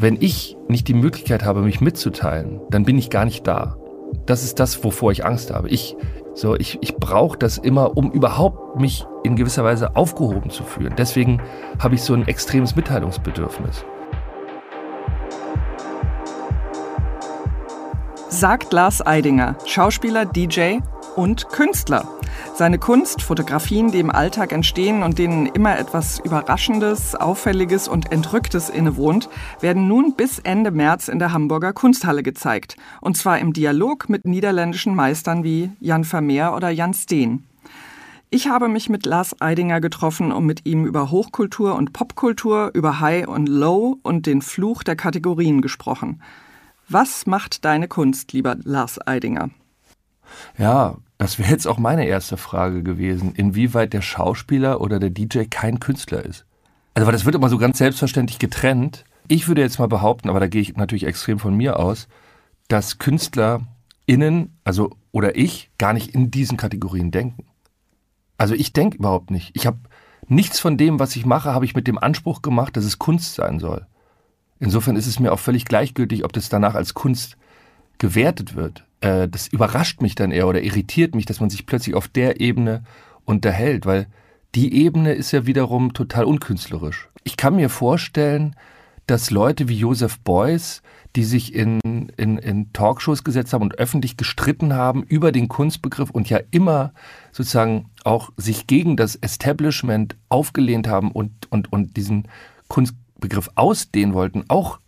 wenn ich nicht die Möglichkeit habe, mich mitzuteilen, dann bin ich gar nicht da. Das ist das, wovor ich Angst habe. Ich, so, ich, ich brauche das immer, um überhaupt mich in gewisser Weise aufgehoben zu fühlen. Deswegen habe ich so ein extremes Mitteilungsbedürfnis. Sagt Lars Eidinger, Schauspieler, DJ und Künstler. Seine Kunst, Fotografien, die im Alltag entstehen und denen immer etwas Überraschendes, Auffälliges und Entrücktes innewohnt, werden nun bis Ende März in der Hamburger Kunsthalle gezeigt. Und zwar im Dialog mit niederländischen Meistern wie Jan Vermeer oder Jan Steen. Ich habe mich mit Lars Eidinger getroffen, um mit ihm über Hochkultur und Popkultur, über High und Low und den Fluch der Kategorien gesprochen. Was macht deine Kunst, lieber Lars Eidinger? Ja, das wäre jetzt auch meine erste Frage gewesen, inwieweit der Schauspieler oder der DJ kein Künstler ist. Also, weil das wird immer so ganz selbstverständlich getrennt. Ich würde jetzt mal behaupten, aber da gehe ich natürlich extrem von mir aus, dass KünstlerInnen, also oder ich, gar nicht in diesen Kategorien denken. Also ich denke überhaupt nicht. Ich habe nichts von dem, was ich mache, habe ich mit dem Anspruch gemacht, dass es Kunst sein soll. Insofern ist es mir auch völlig gleichgültig, ob das danach als Kunst gewertet wird. Äh, das überrascht mich dann eher oder irritiert mich, dass man sich plötzlich auf der Ebene unterhält, weil die Ebene ist ja wiederum total unkünstlerisch. Ich kann mir vorstellen, dass Leute wie Joseph Beuys, die sich in, in, in Talkshows gesetzt haben und öffentlich gestritten haben über den Kunstbegriff und ja immer sozusagen auch sich gegen das Establishment aufgelehnt haben und, und, und diesen Kunst, Begriff ausdehnen wollten, auch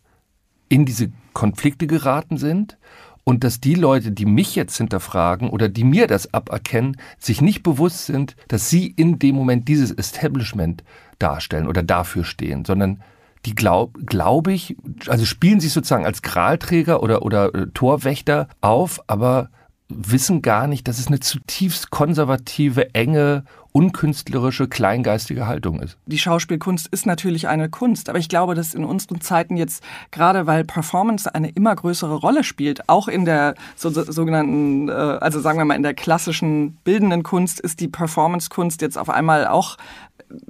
in diese Konflikte geraten sind und dass die Leute, die mich jetzt hinterfragen oder die mir das aberkennen, sich nicht bewusst sind, dass sie in dem Moment dieses Establishment darstellen oder dafür stehen, sondern die glaube glaub ich, also spielen sich sozusagen als Gralträger oder, oder äh, Torwächter auf, aber wissen gar nicht, dass es eine zutiefst konservative, enge, unkünstlerische, kleingeistige Haltung ist. Die Schauspielkunst ist natürlich eine Kunst, aber ich glaube, dass in unseren Zeiten jetzt, gerade weil Performance eine immer größere Rolle spielt, auch in der so, sogenannten, äh, also sagen wir mal in der klassischen bildenden Kunst, ist die Performance-Kunst jetzt auf einmal auch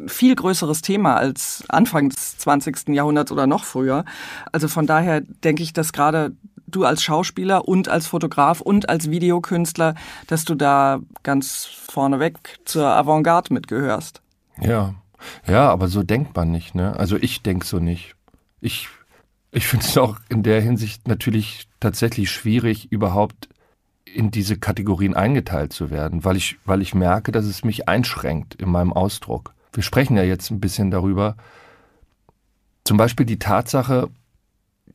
viel größeres Thema als Anfang des 20. Jahrhunderts oder noch früher. Also von daher denke ich, dass gerade du als Schauspieler und als Fotograf und als Videokünstler, dass du da ganz vorneweg zur Avantgarde mitgehörst. Ja, ja, aber so denkt man nicht, ne? Also ich denke so nicht. Ich, ich finde es auch in der Hinsicht natürlich tatsächlich schwierig, überhaupt in diese Kategorien eingeteilt zu werden, weil ich, weil ich merke, dass es mich einschränkt in meinem Ausdruck. Wir sprechen ja jetzt ein bisschen darüber. Zum Beispiel die Tatsache,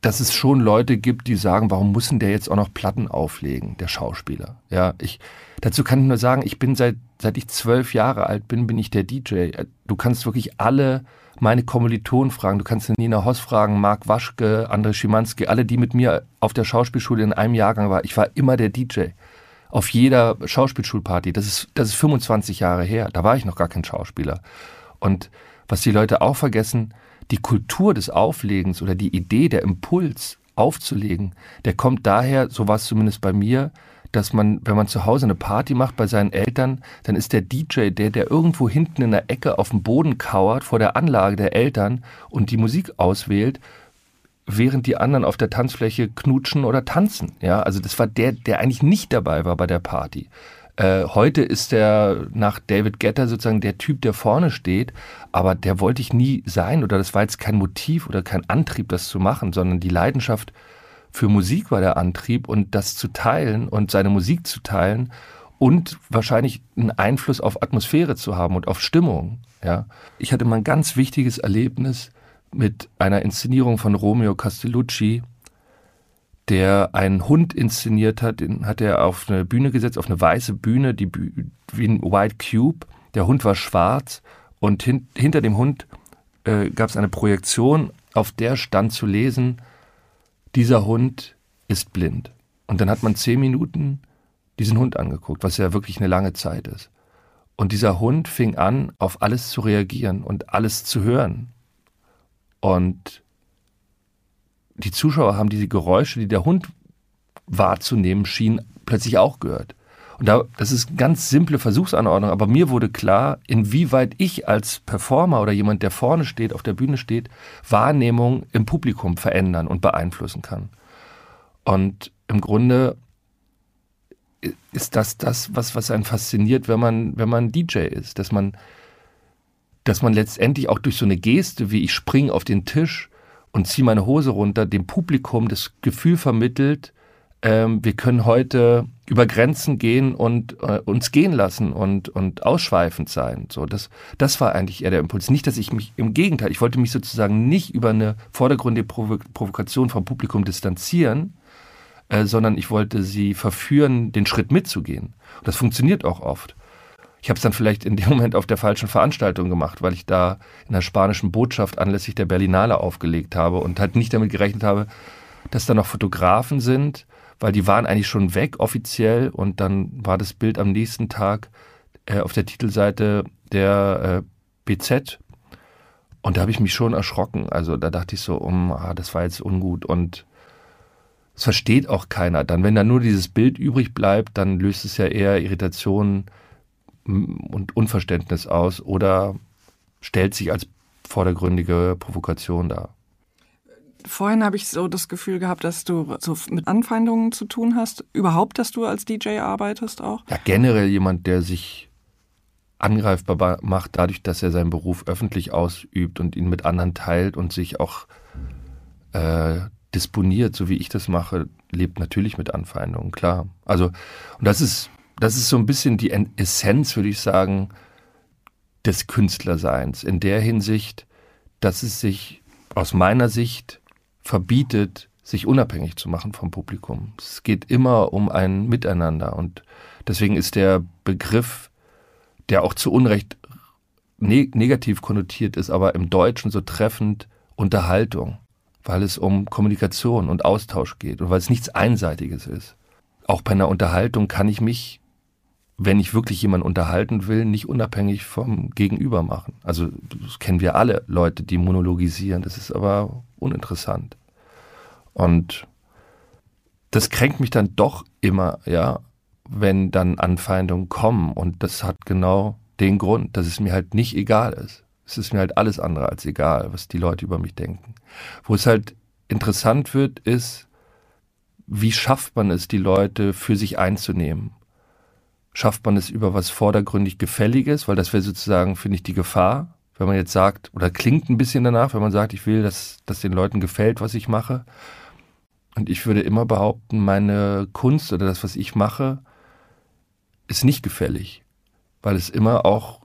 dass es schon Leute gibt, die sagen, warum muss denn der jetzt auch noch Platten auflegen, der Schauspieler? Ja, ich, dazu kann ich nur sagen, ich bin seit, seit ich zwölf Jahre alt bin, bin ich der DJ. Du kannst wirklich alle meine Kommilitonen fragen. Du kannst Nina Hoss fragen, Marc Waschke, André Schimanski, alle, die mit mir auf der Schauspielschule in einem Jahrgang waren. Ich war immer der DJ. Auf jeder Schauspielschulparty. Das ist, das ist 25 Jahre her. Da war ich noch gar kein Schauspieler. Und was die Leute auch vergessen, die Kultur des Auflegens oder die Idee, der Impuls aufzulegen, der kommt daher, so war es zumindest bei mir, dass man, wenn man zu Hause eine Party macht bei seinen Eltern, dann ist der DJ der, der irgendwo hinten in der Ecke auf dem Boden kauert vor der Anlage der Eltern und die Musik auswählt, während die anderen auf der Tanzfläche knutschen oder tanzen. Ja, also das war der, der eigentlich nicht dabei war bei der Party. Äh, heute ist er nach David Getter sozusagen der Typ, der vorne steht, aber der wollte ich nie sein oder das war jetzt kein Motiv oder kein Antrieb, das zu machen, sondern die Leidenschaft für Musik war der Antrieb und das zu teilen und seine Musik zu teilen und wahrscheinlich einen Einfluss auf Atmosphäre zu haben und auf Stimmung. Ja, ich hatte mal ein ganz wichtiges Erlebnis mit einer Inszenierung von Romeo Castellucci der einen Hund inszeniert hat, den hat er auf eine Bühne gesetzt, auf eine weiße Bühne, die wie ein White Cube. Der Hund war schwarz und hin, hinter dem Hund äh, gab es eine Projektion, auf der stand zu lesen, dieser Hund ist blind. Und dann hat man zehn Minuten diesen Hund angeguckt, was ja wirklich eine lange Zeit ist. Und dieser Hund fing an, auf alles zu reagieren und alles zu hören. Und die Zuschauer haben diese Geräusche, die der Hund wahrzunehmen schien, plötzlich auch gehört. Und da, das ist eine ganz simple Versuchsanordnung, aber mir wurde klar, inwieweit ich als Performer oder jemand, der vorne steht, auf der Bühne steht, Wahrnehmung im Publikum verändern und beeinflussen kann. Und im Grunde ist das das, was, was einen fasziniert, wenn man, wenn man DJ ist, dass man, dass man letztendlich auch durch so eine Geste, wie ich springe auf den Tisch und ziehe meine Hose runter, dem Publikum das Gefühl vermittelt, ähm, wir können heute über Grenzen gehen und äh, uns gehen lassen und, und ausschweifend sein. So, das, das war eigentlich eher der Impuls. Nicht, dass ich mich, im Gegenteil, ich wollte mich sozusagen nicht über eine vordergründige Provo Provokation vom Publikum distanzieren, äh, sondern ich wollte sie verführen, den Schritt mitzugehen. Und das funktioniert auch oft. Ich habe es dann vielleicht in dem Moment auf der falschen Veranstaltung gemacht, weil ich da in der spanischen Botschaft anlässlich der Berlinale aufgelegt habe und halt nicht damit gerechnet habe, dass da noch Fotografen sind, weil die waren eigentlich schon weg offiziell und dann war das Bild am nächsten Tag äh, auf der Titelseite der äh, BZ und da habe ich mich schon erschrocken. Also da dachte ich so, um, ah, das war jetzt ungut und es versteht auch keiner. Dann, wenn da nur dieses Bild übrig bleibt, dann löst es ja eher Irritation und Unverständnis aus oder stellt sich als vordergründige Provokation dar. Vorhin habe ich so das Gefühl gehabt, dass du so mit Anfeindungen zu tun hast. Überhaupt, dass du als DJ arbeitest auch? Ja, generell jemand, der sich angreifbar macht, dadurch, dass er seinen Beruf öffentlich ausübt und ihn mit anderen teilt und sich auch äh, disponiert, so wie ich das mache, lebt natürlich mit Anfeindungen, klar. Also, und das ist, das ist so ein bisschen die Essenz, würde ich sagen, des Künstlerseins. In der Hinsicht, dass es sich aus meiner Sicht verbietet, sich unabhängig zu machen vom Publikum. Es geht immer um ein Miteinander und deswegen ist der Begriff, der auch zu Unrecht ne negativ konnotiert ist, aber im Deutschen so treffend Unterhaltung, weil es um Kommunikation und Austausch geht und weil es nichts Einseitiges ist. Auch bei einer Unterhaltung kann ich mich, wenn ich wirklich jemanden unterhalten will, nicht unabhängig vom Gegenüber machen. Also das kennen wir alle Leute, die monologisieren. Das ist aber uninteressant. Und das kränkt mich dann doch immer, ja, wenn dann Anfeindungen kommen. Und das hat genau den Grund, dass es mir halt nicht egal ist. Es ist mir halt alles andere als egal, was die Leute über mich denken. Wo es halt interessant wird, ist, wie schafft man es, die Leute für sich einzunehmen? Schafft man es über was vordergründig Gefälliges? Weil das wäre sozusagen, finde ich, die Gefahr. Wenn man jetzt sagt, oder klingt ein bisschen danach, wenn man sagt, ich will, dass, dass den Leuten gefällt, was ich mache. Und ich würde immer behaupten, meine Kunst oder das, was ich mache, ist nicht gefällig, weil es immer auch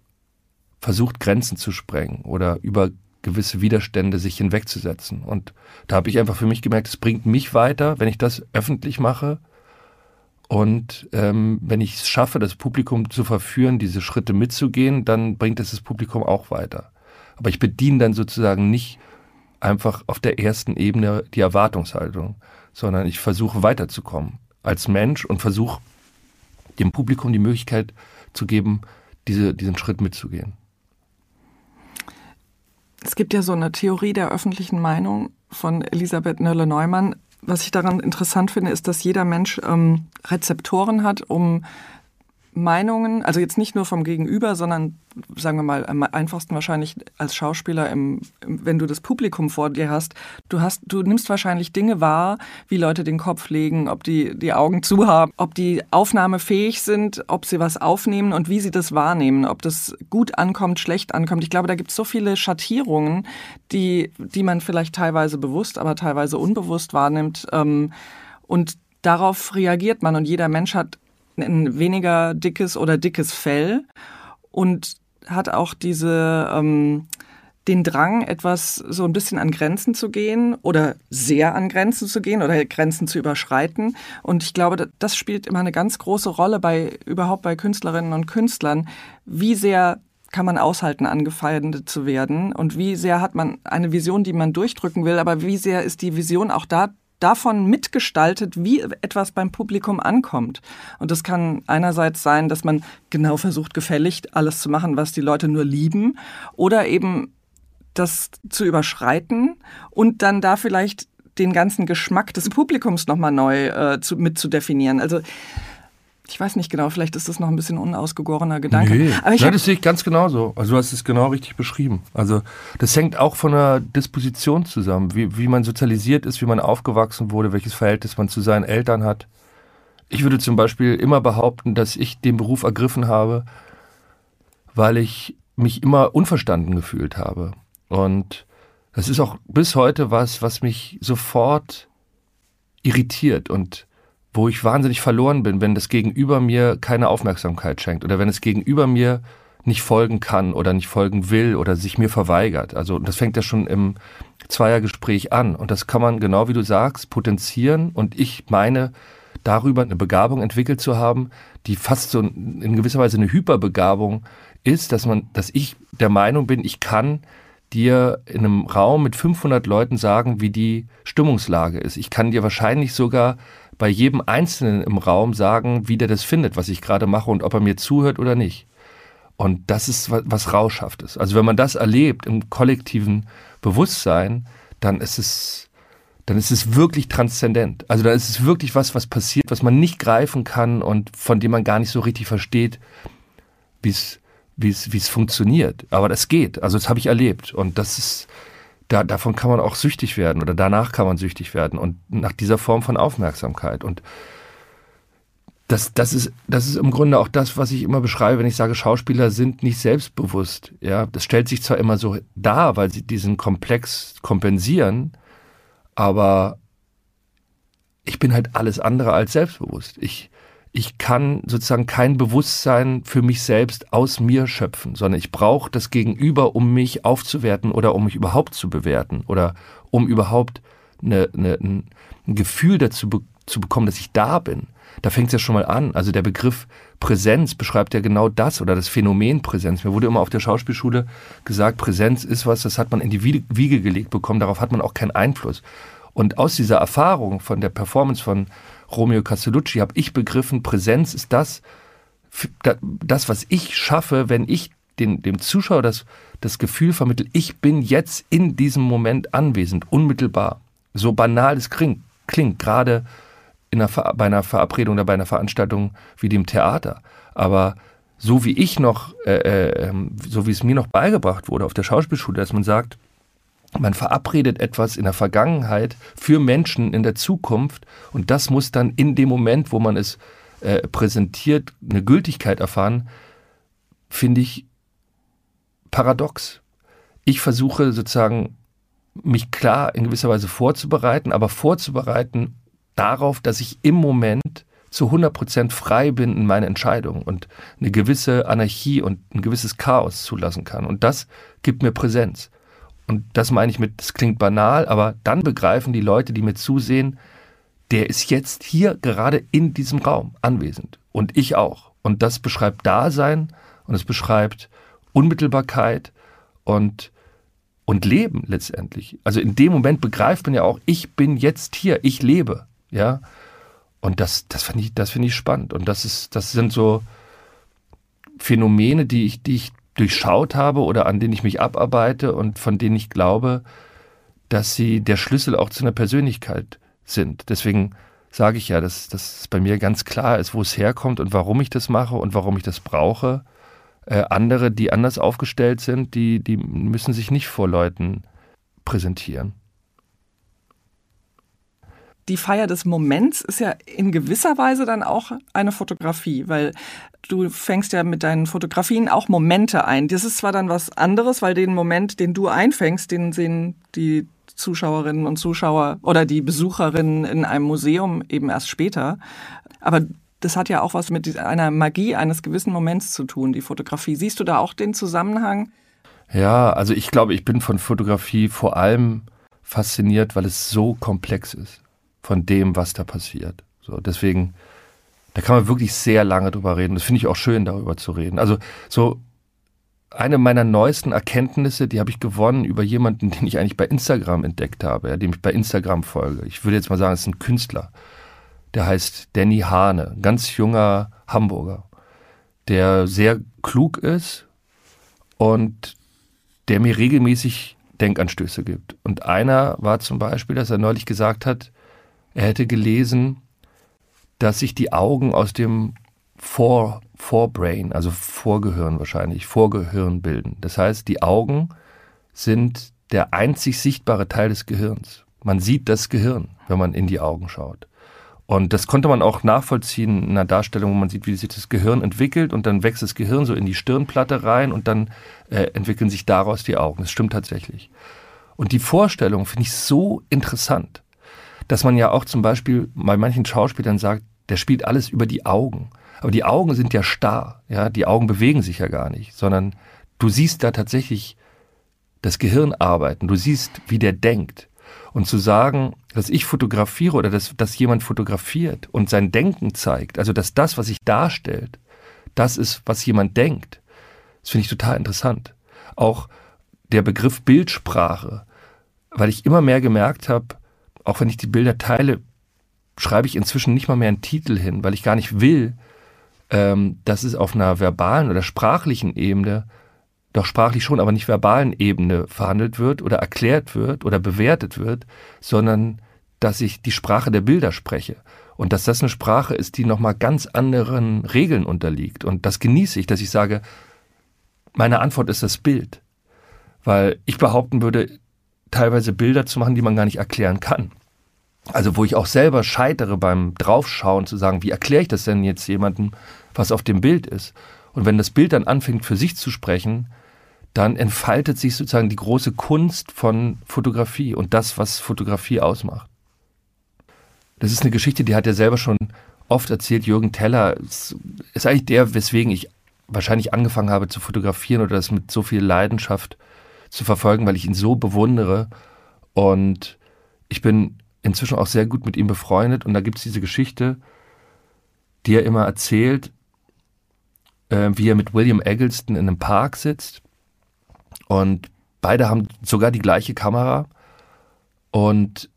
versucht, Grenzen zu sprengen oder über gewisse Widerstände sich hinwegzusetzen. Und da habe ich einfach für mich gemerkt, es bringt mich weiter, wenn ich das öffentlich mache. Und ähm, wenn ich es schaffe, das Publikum zu verführen, diese Schritte mitzugehen, dann bringt es das Publikum auch weiter. Aber ich bediene dann sozusagen nicht einfach auf der ersten Ebene die Erwartungshaltung, sondern ich versuche weiterzukommen als Mensch und versuche dem Publikum die Möglichkeit zu geben, diese, diesen Schritt mitzugehen. Es gibt ja so eine Theorie der öffentlichen Meinung von Elisabeth Nölle-Neumann. Was ich daran interessant finde, ist, dass jeder Mensch ähm, Rezeptoren hat, um Meinungen, also jetzt nicht nur vom Gegenüber, sondern sagen wir mal am einfachsten wahrscheinlich als Schauspieler, im, wenn du das Publikum vor dir hast, du hast, du nimmst wahrscheinlich Dinge wahr, wie Leute den Kopf legen, ob die die Augen zu haben, ob die aufnahmefähig sind, ob sie was aufnehmen und wie sie das wahrnehmen, ob das gut ankommt, schlecht ankommt. Ich glaube, da gibt es so viele Schattierungen, die, die man vielleicht teilweise bewusst, aber teilweise unbewusst wahrnimmt. Ähm, und darauf reagiert man und jeder Mensch hat ein weniger dickes oder dickes Fell und hat auch diese ähm, den Drang, etwas so ein bisschen an Grenzen zu gehen oder sehr an Grenzen zu gehen oder Grenzen zu überschreiten. Und ich glaube, das spielt immer eine ganz große Rolle bei überhaupt bei Künstlerinnen und Künstlern. Wie sehr kann man aushalten, angefeindet zu werden? Und wie sehr hat man eine Vision, die man durchdrücken will, aber wie sehr ist die Vision auch da davon mitgestaltet, wie etwas beim Publikum ankommt. Und das kann einerseits sein, dass man genau versucht, gefällig alles zu machen, was die Leute nur lieben, oder eben das zu überschreiten und dann da vielleicht den ganzen Geschmack des Publikums nochmal neu äh, zu, mit. Also Ich weiß nicht genau, vielleicht ist das noch ein bisschen unausgegorener Gedanke. Nee, Aber ich Nein, das sehe ich ganz genauso. Also du hast es genau richtig beschrieben. Also das hängt auch von der Disposition zusammen, wie, wie man sozialisiert ist, wie man aufgewachsen wurde, welches Verhältnis man zu seinen Eltern hat. Ich würde zum Beispiel immer behaupten, dass ich den Beruf ergriffen habe, weil ich mich immer unverstanden gefühlt habe. Und das ist auch bis heute was, was mich sofort irritiert und wo ich wahnsinnig verloren bin, wenn das Gegenüber mir keine Aufmerksamkeit schenkt oder wenn es Gegenüber mir nicht folgen kann oder nicht folgen will oder sich mir verweigert. Also das fängt ja schon im Zweiergespräch an und das kann man genau wie du sagst potenzieren und ich meine darüber eine Begabung entwickelt zu haben, die fast so in gewisser Weise eine Hyperbegabung ist, dass man, dass ich der Meinung bin, ich kann dir in einem Raum mit 500 Leuten sagen, wie die Stimmungslage ist. Ich kann dir wahrscheinlich sogar bei jedem Einzelnen im Raum sagen, wie der das findet, was ich gerade mache und ob er mir zuhört oder nicht. Und das ist was Rauschhaftes. Also wenn man das erlebt im kollektiven Bewusstsein, dann ist es, dann ist es wirklich transzendent. Also dann ist es wirklich was, was passiert, was man nicht greifen kann und von dem man gar nicht so richtig versteht, wie es wie es, wie es funktioniert. Aber das geht. Also das habe ich erlebt. Und das ist, da, davon kann man auch süchtig werden oder danach kann man süchtig werden und nach dieser Form von Aufmerksamkeit. Und das, das, ist, das ist im Grunde auch das, was ich immer beschreibe, wenn ich sage, Schauspieler sind nicht selbstbewusst. Ja, das stellt sich zwar immer so dar, weil sie diesen Komplex kompensieren, aber ich bin halt alles andere als selbstbewusst. Ich, ich kann sozusagen kein Bewusstsein für mich selbst aus mir schöpfen, sondern ich brauche das Gegenüber, um mich aufzuwerten oder um mich überhaupt zu bewerten oder um überhaupt eine, eine, ein Gefühl dazu be zu bekommen, dass ich da bin. Da fängt es ja schon mal an. Also der Begriff Präsenz beschreibt ja genau das oder das Phänomen Präsenz. Mir wurde immer auf der Schauspielschule gesagt, Präsenz ist was, das hat man in die Wiege gelegt bekommen, darauf hat man auch keinen Einfluss. Und aus dieser Erfahrung von der Performance von Romeo Castellucci habe ich begriffen, Präsenz ist das, das, was ich schaffe, wenn ich den, dem Zuschauer das, das Gefühl vermittle, ich bin jetzt in diesem Moment anwesend, unmittelbar. So banal es klingt, klingt gerade in einer, bei einer Verabredung oder bei einer Veranstaltung wie dem Theater. Aber so wie ich noch, äh, äh, ähm, so wie es mir noch beigebracht wurde auf der Schauspielschule, dass man sagt, man verabredet etwas in der Vergangenheit für Menschen in der Zukunft und das muss dann in dem Moment, wo man es äh, präsentiert, eine Gültigkeit erfahren, finde ich paradox. Ich versuche sozusagen mich klar in gewisser Weise vorzubereiten, aber vorzubereiten darauf, dass ich im Moment zu 100 Prozent frei bin in meinen Entscheidungen und eine gewisse Anarchie und ein gewisses Chaos zulassen kann. Und das gibt mir Präsenz. Und das meine ich mit, das klingt banal, aber dann begreifen die Leute, die mir zusehen, der ist jetzt hier gerade in diesem Raum anwesend. Und ich auch. Und das beschreibt Dasein und es beschreibt Unmittelbarkeit und, und Leben letztendlich. Also in dem Moment begreift man ja auch, ich bin jetzt hier, ich lebe. Ja. Und das, das finde ich, das finde ich spannend. Und das ist, das sind so Phänomene, die ich, die ich durchschaut habe oder an denen ich mich abarbeite und von denen ich glaube, dass sie der Schlüssel auch zu einer Persönlichkeit sind. Deswegen sage ich ja, dass, es bei mir ganz klar ist, wo es herkommt und warum ich das mache und warum ich das brauche. Äh, andere, die anders aufgestellt sind, die, die müssen sich nicht vor Leuten präsentieren die Feier des Moments ist ja in gewisser Weise dann auch eine Fotografie, weil du fängst ja mit deinen Fotografien auch Momente ein. Das ist zwar dann was anderes, weil den Moment, den du einfängst, den sehen die Zuschauerinnen und Zuschauer oder die Besucherinnen in einem Museum eben erst später. Aber das hat ja auch was mit einer Magie eines gewissen Moments zu tun, die Fotografie. Siehst du da auch den Zusammenhang? Ja, also ich glaube, ich bin von Fotografie vor allem fasziniert, weil es so komplex ist von dem, was da passiert. So, deswegen, da kann man wirklich sehr lange drüber reden. Das finde ich auch schön, darüber zu reden. Also so eine meiner neuesten Erkenntnisse, die habe ich gewonnen über jemanden, den ich eigentlich bei Instagram entdeckt habe, ja, dem ich bei Instagram folge. Ich würde jetzt mal sagen, es ist ein Künstler. Der heißt Danny Hane, ganz junger Hamburger, der sehr klug ist und der mir regelmäßig Denkanstöße gibt. Und einer war zum Beispiel, dass er neulich gesagt hat, er hätte gelesen, dass sich die Augen aus dem Vor, Vorbrain, also Vorgehirn wahrscheinlich, Vorgehirn bilden. Das heißt, die Augen sind der einzig sichtbare Teil des Gehirns. Man sieht das Gehirn, wenn man in die Augen schaut. Und das konnte man auch nachvollziehen in einer Darstellung, wo man sieht, wie sich das Gehirn entwickelt und dann wächst das Gehirn so in die Stirnplatte rein und dann äh, entwickeln sich daraus die Augen. Das stimmt tatsächlich. Und die Vorstellung finde ich so interessant, dass man ja auch zum Beispiel bei manchen Schauspielern sagt, der spielt alles über die Augen. Aber die Augen sind ja starr, ja, die Augen bewegen sich ja gar nicht, sondern du siehst da tatsächlich das Gehirn arbeiten, du siehst, wie der denkt. Und zu sagen, dass ich fotografiere oder dass, dass jemand fotografiert und sein Denken zeigt, also dass das, was sich darstellt, das ist, was jemand denkt, das finde ich total interessant. Auch der Begriff Bildsprache, weil ich immer mehr gemerkt habe, auch wenn ich die Bilder teile, schreibe ich inzwischen nicht mal mehr einen Titel hin, weil ich gar nicht will, ähm, dass es auf einer verbalen oder sprachlichen Ebene, doch sprachlich schon, aber nicht verbalen Ebene verhandelt wird oder erklärt wird oder bewertet wird, sondern dass ich die Sprache der Bilder spreche und dass das eine Sprache ist, die nochmal ganz anderen Regeln unterliegt. Und das genieße ich, dass ich sage, meine Antwort ist das Bild. Weil ich behaupten würde, teilweise Bilder zu machen, die man gar nicht erklären kann. Also wo ich auch selber scheitere beim Draufschauen zu sagen, wie erkläre ich das denn jetzt jemandem, was auf dem Bild ist? Und wenn das Bild dann anfängt für sich zu sprechen, dann entfaltet sich sozusagen die große Kunst von Fotografie und das, was Fotografie ausmacht. Das ist eine Geschichte, die hat er selber schon oft erzählt. Jürgen Teller ist, ist eigentlich der, weswegen ich wahrscheinlich angefangen habe zu fotografieren oder das mit so viel Leidenschaft zu verfolgen, weil ich ihn so bewundere. Und ich bin inzwischen auch sehr gut mit ihm befreundet. Und da gibt es diese Geschichte, die er immer erzählt, äh, wie er mit William Eggleston in einem Park sitzt. Und beide haben sogar die gleiche Kamera. Und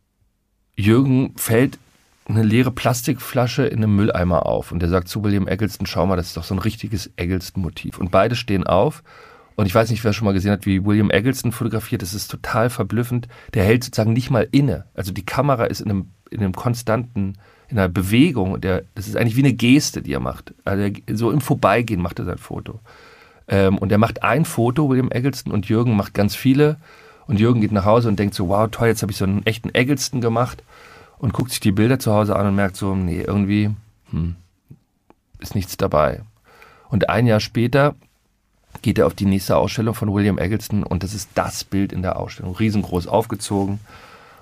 Jürgen fällt eine leere Plastikflasche in einem Mülleimer auf. Und er sagt zu William Eggleston, schau mal, das ist doch so ein richtiges Eggleston-Motiv. Und beide stehen auf und ich weiß nicht, wer schon mal gesehen hat, wie William Eggleston fotografiert. Das ist total verblüffend. Der hält sozusagen nicht mal inne. Also die Kamera ist in einem, in einem konstanten, in einer Bewegung. Der, das ist eigentlich wie eine Geste, die er macht. Also so im Vorbeigehen macht er sein Foto. Ähm, und er macht ein Foto, William Eggleston, und Jürgen macht ganz viele. Und Jürgen geht nach Hause und denkt so, wow, toll, jetzt habe ich so einen echten Eggleston gemacht. Und guckt sich die Bilder zu Hause an und merkt so, nee, irgendwie hm, ist nichts dabei. Und ein Jahr später geht er auf die nächste Ausstellung von William Eggleston und das ist das Bild in der Ausstellung, riesengroß aufgezogen.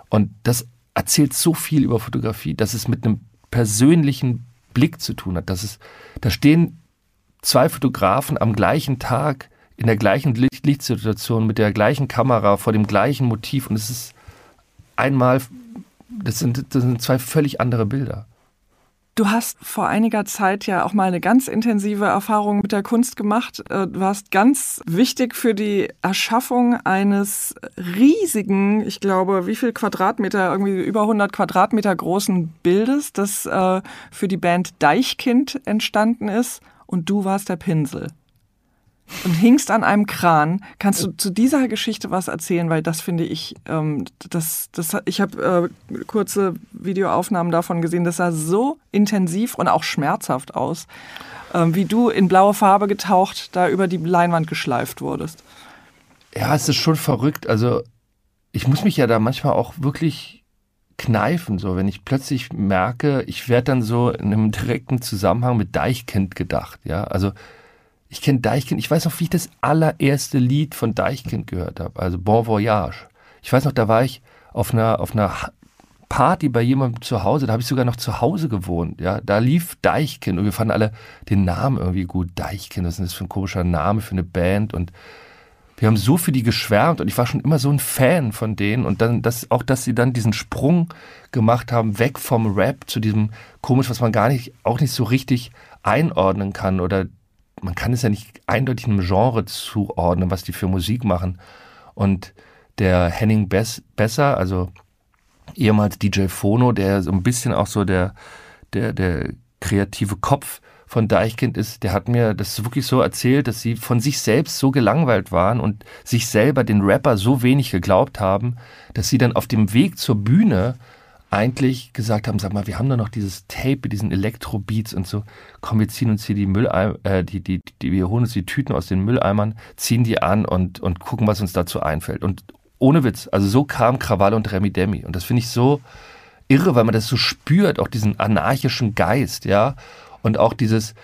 Und das erzählt so viel über Fotografie, dass es mit einem persönlichen Blick zu tun hat. Dass es, da stehen zwei Fotografen am gleichen Tag in der gleichen Lichtsituation mit der gleichen Kamera vor dem gleichen Motiv und es ist einmal, das sind, das sind zwei völlig andere Bilder. Du hast vor einiger Zeit ja auch mal eine ganz intensive Erfahrung mit der Kunst gemacht. Äh, du warst ganz wichtig für die Erschaffung eines riesigen, ich glaube, wie viel Quadratmeter, irgendwie über 100 Quadratmeter großen Bildes, das äh, für die Band Deichkind entstanden ist. Und du warst der Pinsel und hingst an einem Kran. Kannst du zu dieser Geschichte was erzählen? Weil das finde ich, ähm, das, das, ich habe äh, kurze Videoaufnahmen davon gesehen. Das sah so intensiv und auch schmerzhaft aus, ähm, wie du in blaue Farbe getaucht da über die Leinwand geschleift wurdest. Ja, es ist schon verrückt. Also ich muss mich ja da manchmal auch wirklich kneifen, so wenn ich plötzlich merke, ich werde dann so in einem direkten Zusammenhang mit Deichkind gedacht. Ja, also ich kenne Deichkind, ich weiß noch, wie ich das allererste Lied von Deichkind gehört habe, also Bon Voyage. Ich weiß noch, da war ich auf einer, auf einer Party bei jemandem zu Hause, da habe ich sogar noch zu Hause gewohnt, ja, da lief Deichkind und wir fanden alle den Namen irgendwie gut, Deichkind, was ist das für ein komischer Name für eine Band? Und wir haben so für die geschwärmt und ich war schon immer so ein Fan von denen und dann das auch, dass sie dann diesen Sprung gemacht haben, weg vom Rap zu diesem komisch, was man gar nicht, auch nicht so richtig einordnen kann oder man kann es ja nicht eindeutig einem Genre zuordnen, was die für Musik machen. Und der Henning Bess, Besser, also ehemals DJ Phono, der so ein bisschen auch so der, der, der kreative Kopf von Deichkind ist, der hat mir das wirklich so erzählt, dass sie von sich selbst so gelangweilt waren und sich selber den Rapper so wenig geglaubt haben, dass sie dann auf dem Weg zur Bühne eigentlich gesagt haben, sag mal, wir haben da noch dieses Tape mit diesen Elektrobeats und so, komm, wir ziehen uns hier die Mülleimer, äh, die, die, die, wir holen uns die Tüten aus den Mülleimern, ziehen die an und, und gucken, was uns dazu einfällt. Und ohne Witz, also so kam Krawall und Remi Demi. Und das finde ich so irre, weil man das so spürt, auch diesen anarchischen Geist, ja, und auch dieses,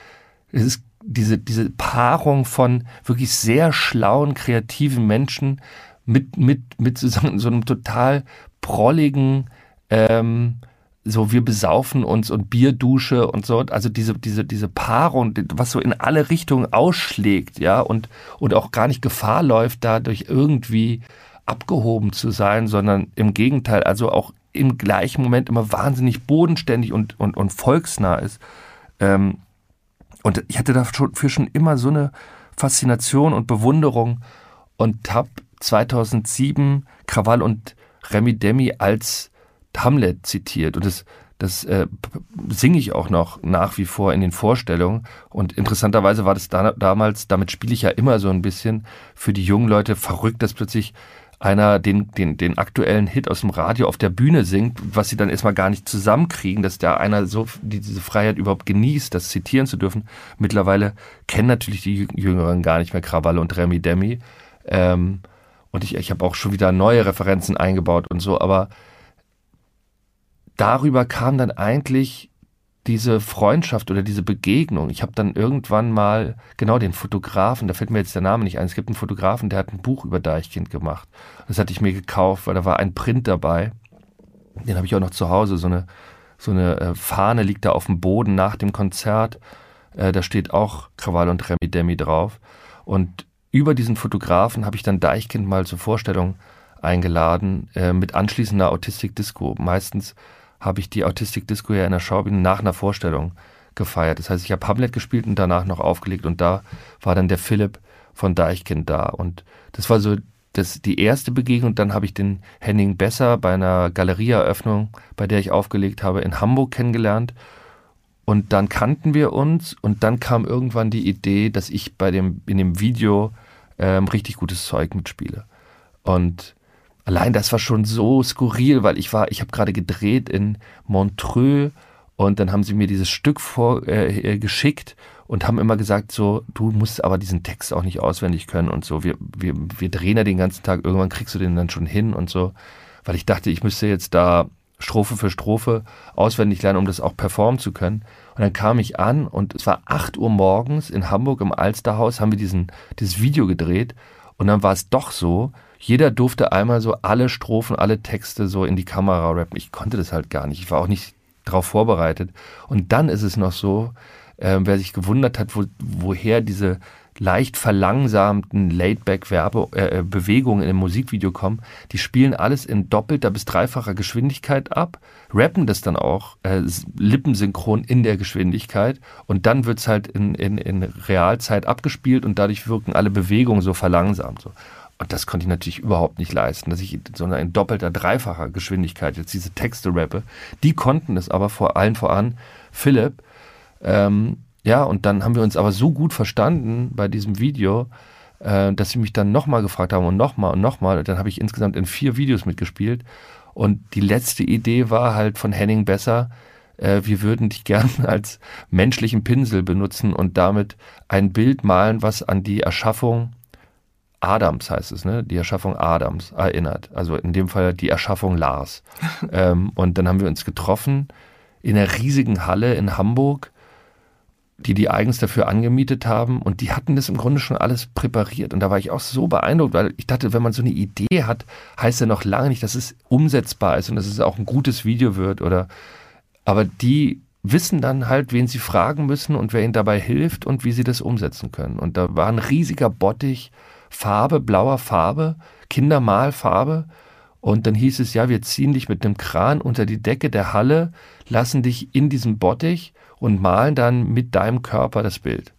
es ist diese, diese Paarung von wirklich sehr schlauen, kreativen Menschen mit, mit, mit so, so einem total prolligen, ähm, so wir besaufen uns und Bierdusche und so, also diese, diese, diese Paarung, was so in alle Richtungen ausschlägt, ja, und, und auch gar nicht Gefahr läuft, dadurch irgendwie abgehoben zu sein, sondern im Gegenteil, also auch im gleichen Moment immer wahnsinnig bodenständig und, und, und volksnah ist. Ähm, und ich hatte dafür schon immer so eine Faszination und Bewunderung und habe 2007 Krawall und Remi Demi als Hamlet zitiert. Und das, das äh, singe ich auch noch nach wie vor in den Vorstellungen. Und interessanterweise war das da, damals, damit spiele ich ja immer so ein bisschen für die jungen Leute verrückt, dass plötzlich einer den, den, den aktuellen Hit aus dem Radio auf der Bühne singt, was sie dann erstmal gar nicht zusammenkriegen, dass da einer so diese Freiheit überhaupt genießt, das zitieren zu dürfen. Mittlerweile kennen natürlich die Jüngeren gar nicht mehr Krawalle und Remi Demi. Ähm, und ich, ich habe auch schon wieder neue Referenzen eingebaut und so, aber darüber kam dann eigentlich diese Freundschaft oder diese Begegnung. Ich habe dann irgendwann mal, genau den Fotografen, da fällt mir jetzt der Name nicht ein, es gibt einen Fotografen, der hat ein Buch über Deichkind gemacht. Das hatte ich mir gekauft, weil da war ein Print dabei. Den habe ich auch noch zu Hause. So eine, so eine äh, Fahne liegt da auf dem Boden nach dem Konzert. Äh, da steht auch Krawall und Remi Demi drauf. Und über diesen Fotografen habe ich dann Deichkind mal zur Vorstellung eingeladen äh, mit anschließender Autistik Disco. Meistens habe ich die Autistic Disco ja in der Schaubühne nach einer Vorstellung gefeiert. Das heißt, ich habe Hamlet gespielt und danach noch aufgelegt und da war dann der Philipp von Deichkind da. Und das war so das, die erste Begegnung. Dann habe ich den Henning Besser bei einer Galerieeröffnung, bei der ich aufgelegt habe, in Hamburg kennengelernt. Und dann kannten wir uns und dann kam irgendwann die Idee, dass ich bei dem, in dem Video ähm, richtig gutes Zeug mitspiele. Und allein das war schon so skurril, weil ich war, ich habe gerade gedreht in Montreux und dann haben sie mir dieses Stück vorgeschickt äh, und haben immer gesagt so, du musst aber diesen Text auch nicht auswendig können und so. Wir, wir, wir drehen ja den ganzen Tag, irgendwann kriegst du den dann schon hin und so. Weil ich dachte, ich müsste jetzt da Strophe für Strophe auswendig lernen, um das auch performen zu können. Und dann kam ich an und es war 8 Uhr morgens in Hamburg im Alsterhaus, haben wir diesen, dieses Video gedreht und dann war es doch so, jeder durfte einmal so alle Strophen, alle Texte so in die Kamera rappen. Ich konnte das halt gar nicht. Ich war auch nicht darauf vorbereitet. Und dann ist es noch so, äh, wer sich gewundert hat, wo, woher diese leicht verlangsamten Laidback-Bewegungen äh, äh im Musikvideo kommen, die spielen alles in doppelter bis dreifacher Geschwindigkeit ab, rappen das dann auch äh, lippensynchron in der Geschwindigkeit und dann wird's halt in, in, in Realzeit abgespielt und dadurch wirken alle Bewegungen so verlangsamt. So. Und das konnte ich natürlich überhaupt nicht leisten, dass ich so in doppelter, dreifacher Geschwindigkeit jetzt diese Texte rappe. Die konnten es aber vor allen voran Philipp. Ähm, ja, und dann haben wir uns aber so gut verstanden bei diesem Video, äh, dass sie mich dann nochmal gefragt haben und nochmal und nochmal. Dann habe ich insgesamt in vier Videos mitgespielt. Und die letzte Idee war halt von Henning Besser, äh, wir würden dich gern als menschlichen Pinsel benutzen und damit ein Bild malen, was an die Erschaffung Adams heißt es, ne? Die Erschaffung Adams erinnert. Also in dem Fall die Erschaffung Lars. ähm, und dann haben wir uns getroffen in einer riesigen Halle in Hamburg, die die eigens dafür angemietet haben. Und die hatten das im Grunde schon alles präpariert. Und da war ich auch so beeindruckt, weil ich dachte, wenn man so eine Idee hat, heißt ja noch lange nicht, dass es umsetzbar ist und dass es auch ein gutes Video wird oder, aber die wissen dann halt, wen sie fragen müssen und wer ihnen dabei hilft und wie sie das umsetzen können. Und da war ein riesiger Bottich Farbe, blauer Farbe, Kindermalfarbe. Und dann hieß es, ja, wir ziehen dich mit einem Kran unter die Decke der Halle, lassen dich in diesem Bottich und malen dann mit deinem Körper das Bild.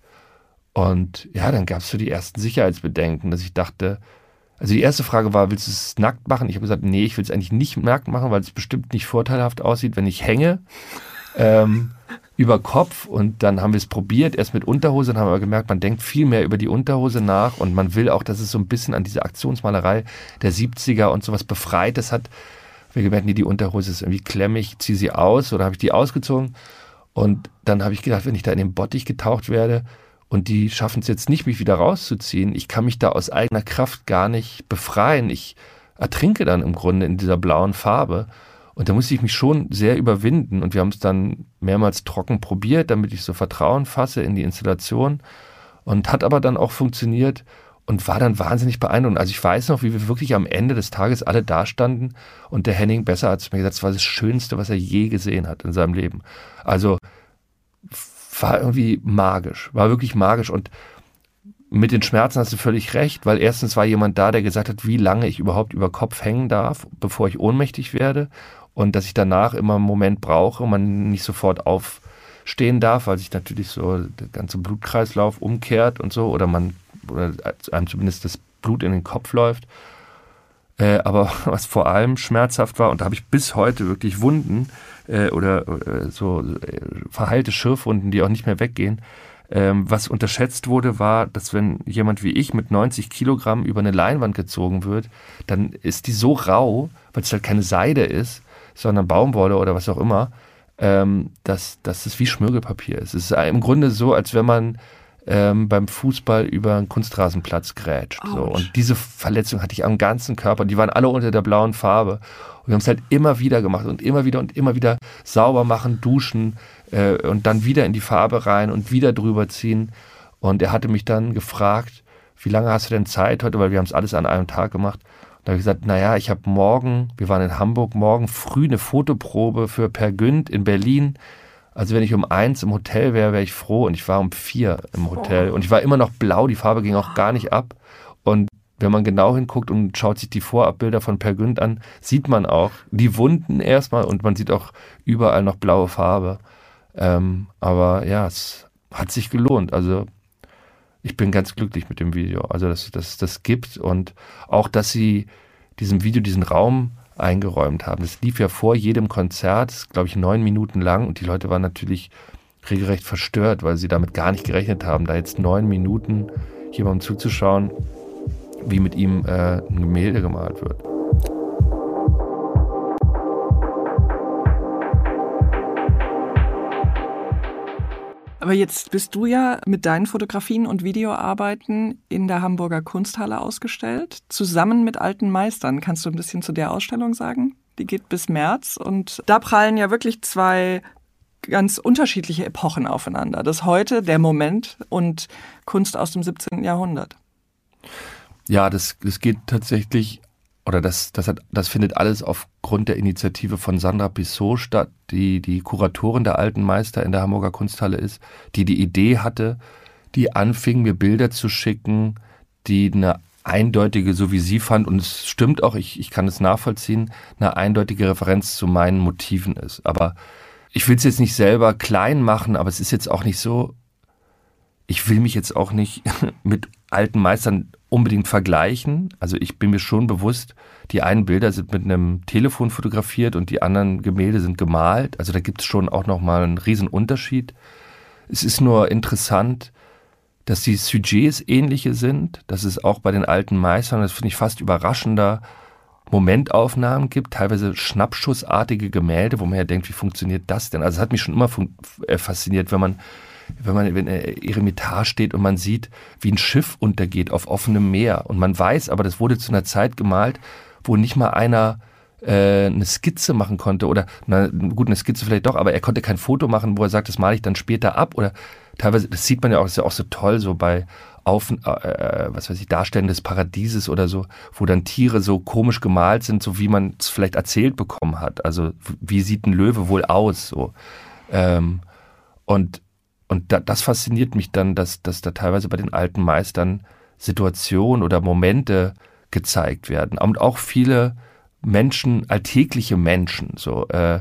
Und ja, dann gab es so die ersten Sicherheitsbedenken, dass ich dachte, also die erste Frage war, willst du es nackt machen? Ich habe gesagt, nee, ich will es eigentlich nicht nackt machen, weil es bestimmt nicht vorteilhaft aussieht, wenn ich hänge. Ähm, über Kopf und dann haben wir es probiert, erst mit Unterhose, dann haben wir gemerkt, man denkt viel mehr über die Unterhose nach und man will auch, dass es so ein bisschen an diese Aktionsmalerei der 70er und sowas befreit. Das hat Wir gemerkt, nee, die Unterhose ist irgendwie klemmig, ziehe sie aus oder habe ich die ausgezogen. Und dann habe ich gedacht, wenn ich da in den Bottich getaucht werde und die schaffen es jetzt nicht, mich wieder rauszuziehen, ich kann mich da aus eigener Kraft gar nicht befreien. Ich ertrinke dann im Grunde in dieser blauen Farbe. Und da musste ich mich schon sehr überwinden. Und wir haben es dann mehrmals trocken probiert, damit ich so Vertrauen fasse in die Installation. Und hat aber dann auch funktioniert und war dann wahnsinnig beeindruckend. Also ich weiß noch, wie wir wirklich am Ende des Tages alle dastanden und der Henning besser als mir gesagt, das war das Schönste, was er je gesehen hat in seinem Leben. Also war irgendwie magisch, war wirklich magisch und mit den Schmerzen hast du völlig recht, weil erstens war jemand da, der gesagt hat, wie lange ich überhaupt über Kopf hängen darf, bevor ich ohnmächtig werde und dass ich danach immer einen Moment brauche und man nicht sofort aufstehen darf, weil sich natürlich so der ganze Blutkreislauf umkehrt und so oder man oder einem zumindest das Blut in den Kopf läuft. Äh, aber was vor allem schmerzhaft war, und da habe ich bis heute wirklich Wunden äh, oder äh, so äh, verheilte Schürfwunden, die auch nicht mehr weggehen. Ähm, was unterschätzt wurde, war, dass wenn jemand wie ich mit 90 Kilogramm über eine Leinwand gezogen wird, dann ist die so rau, weil es halt keine Seide ist, sondern Baumwolle oder was auch immer, ähm, dass, dass es wie Schmirgelpapier ist. Es ist im Grunde so, als wenn man ähm, beim Fußball über einen Kunstrasenplatz grätscht. So. Und diese Verletzung hatte ich am ganzen Körper. Die waren alle unter der blauen Farbe. Und wir haben es halt immer wieder gemacht und immer wieder und immer wieder sauber machen, duschen äh, und dann wieder in die Farbe rein und wieder drüber ziehen. Und er hatte mich dann gefragt, wie lange hast du denn Zeit heute, weil wir haben es alles an einem Tag gemacht. Da habe ich gesagt, naja, ich habe morgen, wir waren in Hamburg, morgen früh eine Fotoprobe für Per Günd in Berlin. Also wenn ich um eins im Hotel wäre, wäre ich froh und ich war um vier im Hotel oh. und ich war immer noch blau, die Farbe ging auch gar nicht ab und wenn man genau hinguckt und schaut sich die Vorabbilder von Per Günd an, sieht man auch die Wunden erstmal und man sieht auch überall noch blaue Farbe. Ähm, aber ja, es hat sich gelohnt. Also ich bin ganz glücklich mit dem Video. Also dass das das gibt und auch, dass sie diesem Video diesen Raum eingeräumt haben. Das lief ja vor jedem Konzert, glaube ich, neun Minuten lang und die Leute waren natürlich regelrecht verstört, weil sie damit gar nicht gerechnet haben, da jetzt neun Minuten jemandem zuzuschauen, wie mit ihm äh, ein Gemälde gemalt wird. Aber jetzt bist du ja mit deinen Fotografien und Videoarbeiten in der Hamburger Kunsthalle ausgestellt, zusammen mit alten Meistern. Kannst du ein bisschen zu der Ausstellung sagen? Die geht bis März und da prallen ja wirklich zwei ganz unterschiedliche Epochen aufeinander. Das heute, der Moment und Kunst aus dem 17. Jahrhundert. Ja, das, das geht tatsächlich oder das, das, hat, das findet alles aufgrund der Initiative von Sandra Pissot statt, die die Kuratorin der alten Meister in der Hamburger Kunsthalle ist, die die Idee hatte, die anfing, mir Bilder zu schicken, die eine eindeutige, so wie sie fand, und es stimmt auch, ich, ich kann es nachvollziehen, eine eindeutige Referenz zu meinen Motiven ist. Aber ich will es jetzt nicht selber klein machen, aber es ist jetzt auch nicht so, ich will mich jetzt auch nicht mit alten Meistern unbedingt vergleichen. Also ich bin mir schon bewusst, die einen Bilder sind mit einem Telefon fotografiert und die anderen Gemälde sind gemalt. Also da gibt es schon auch nochmal einen riesen Unterschied. Es ist nur interessant, dass die Sujets ähnliche sind, dass es auch bei den alten Meistern, das finde ich fast überraschender, Momentaufnahmen gibt, teilweise schnappschussartige Gemälde, wo man ja denkt, wie funktioniert das denn? Also es hat mich schon immer äh, fasziniert, wenn man wenn man wenn Eremitage steht und man sieht, wie ein Schiff untergeht auf offenem Meer und man weiß, aber das wurde zu einer Zeit gemalt, wo nicht mal einer äh, eine Skizze machen konnte oder na, gut eine Skizze vielleicht doch, aber er konnte kein Foto machen, wo er sagt, das male ich dann später ab oder teilweise das sieht man ja auch, das ist ja auch so toll so bei auf, äh, was weiß ich, Darstellen des Paradieses oder so, wo dann Tiere so komisch gemalt sind, so wie man es vielleicht erzählt bekommen hat. Also wie sieht ein Löwe wohl aus? So. Ähm, und und da, das fasziniert mich dann, dass, dass da teilweise bei den alten Meistern Situationen oder Momente gezeigt werden. Und auch viele Menschen, alltägliche Menschen, so äh,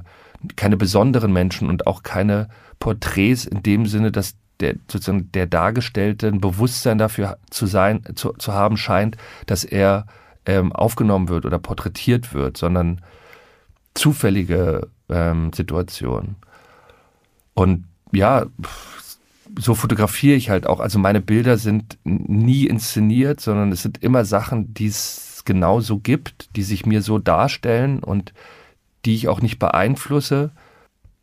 keine besonderen Menschen und auch keine Porträts in dem Sinne, dass der sozusagen der Dargestellte ein Bewusstsein dafür zu sein, zu, zu haben scheint, dass er ähm, aufgenommen wird oder porträtiert wird, sondern zufällige ähm, Situationen. Und ja, so fotografiere ich halt auch. Also meine Bilder sind nie inszeniert, sondern es sind immer Sachen, die es genau so gibt, die sich mir so darstellen und die ich auch nicht beeinflusse.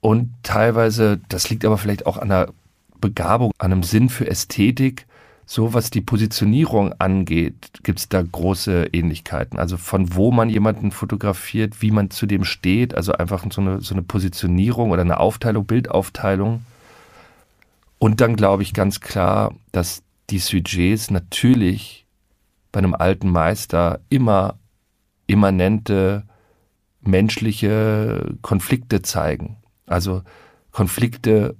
Und teilweise, das liegt aber vielleicht auch an der Begabung, an einem Sinn für Ästhetik. So was die Positionierung angeht, gibt es da große Ähnlichkeiten. Also von wo man jemanden fotografiert, wie man zu dem steht, also einfach so eine, so eine Positionierung oder eine Aufteilung, Bildaufteilung. Und dann glaube ich ganz klar, dass die Sujets natürlich bei einem alten Meister immer immanente menschliche Konflikte zeigen. Also Konflikte,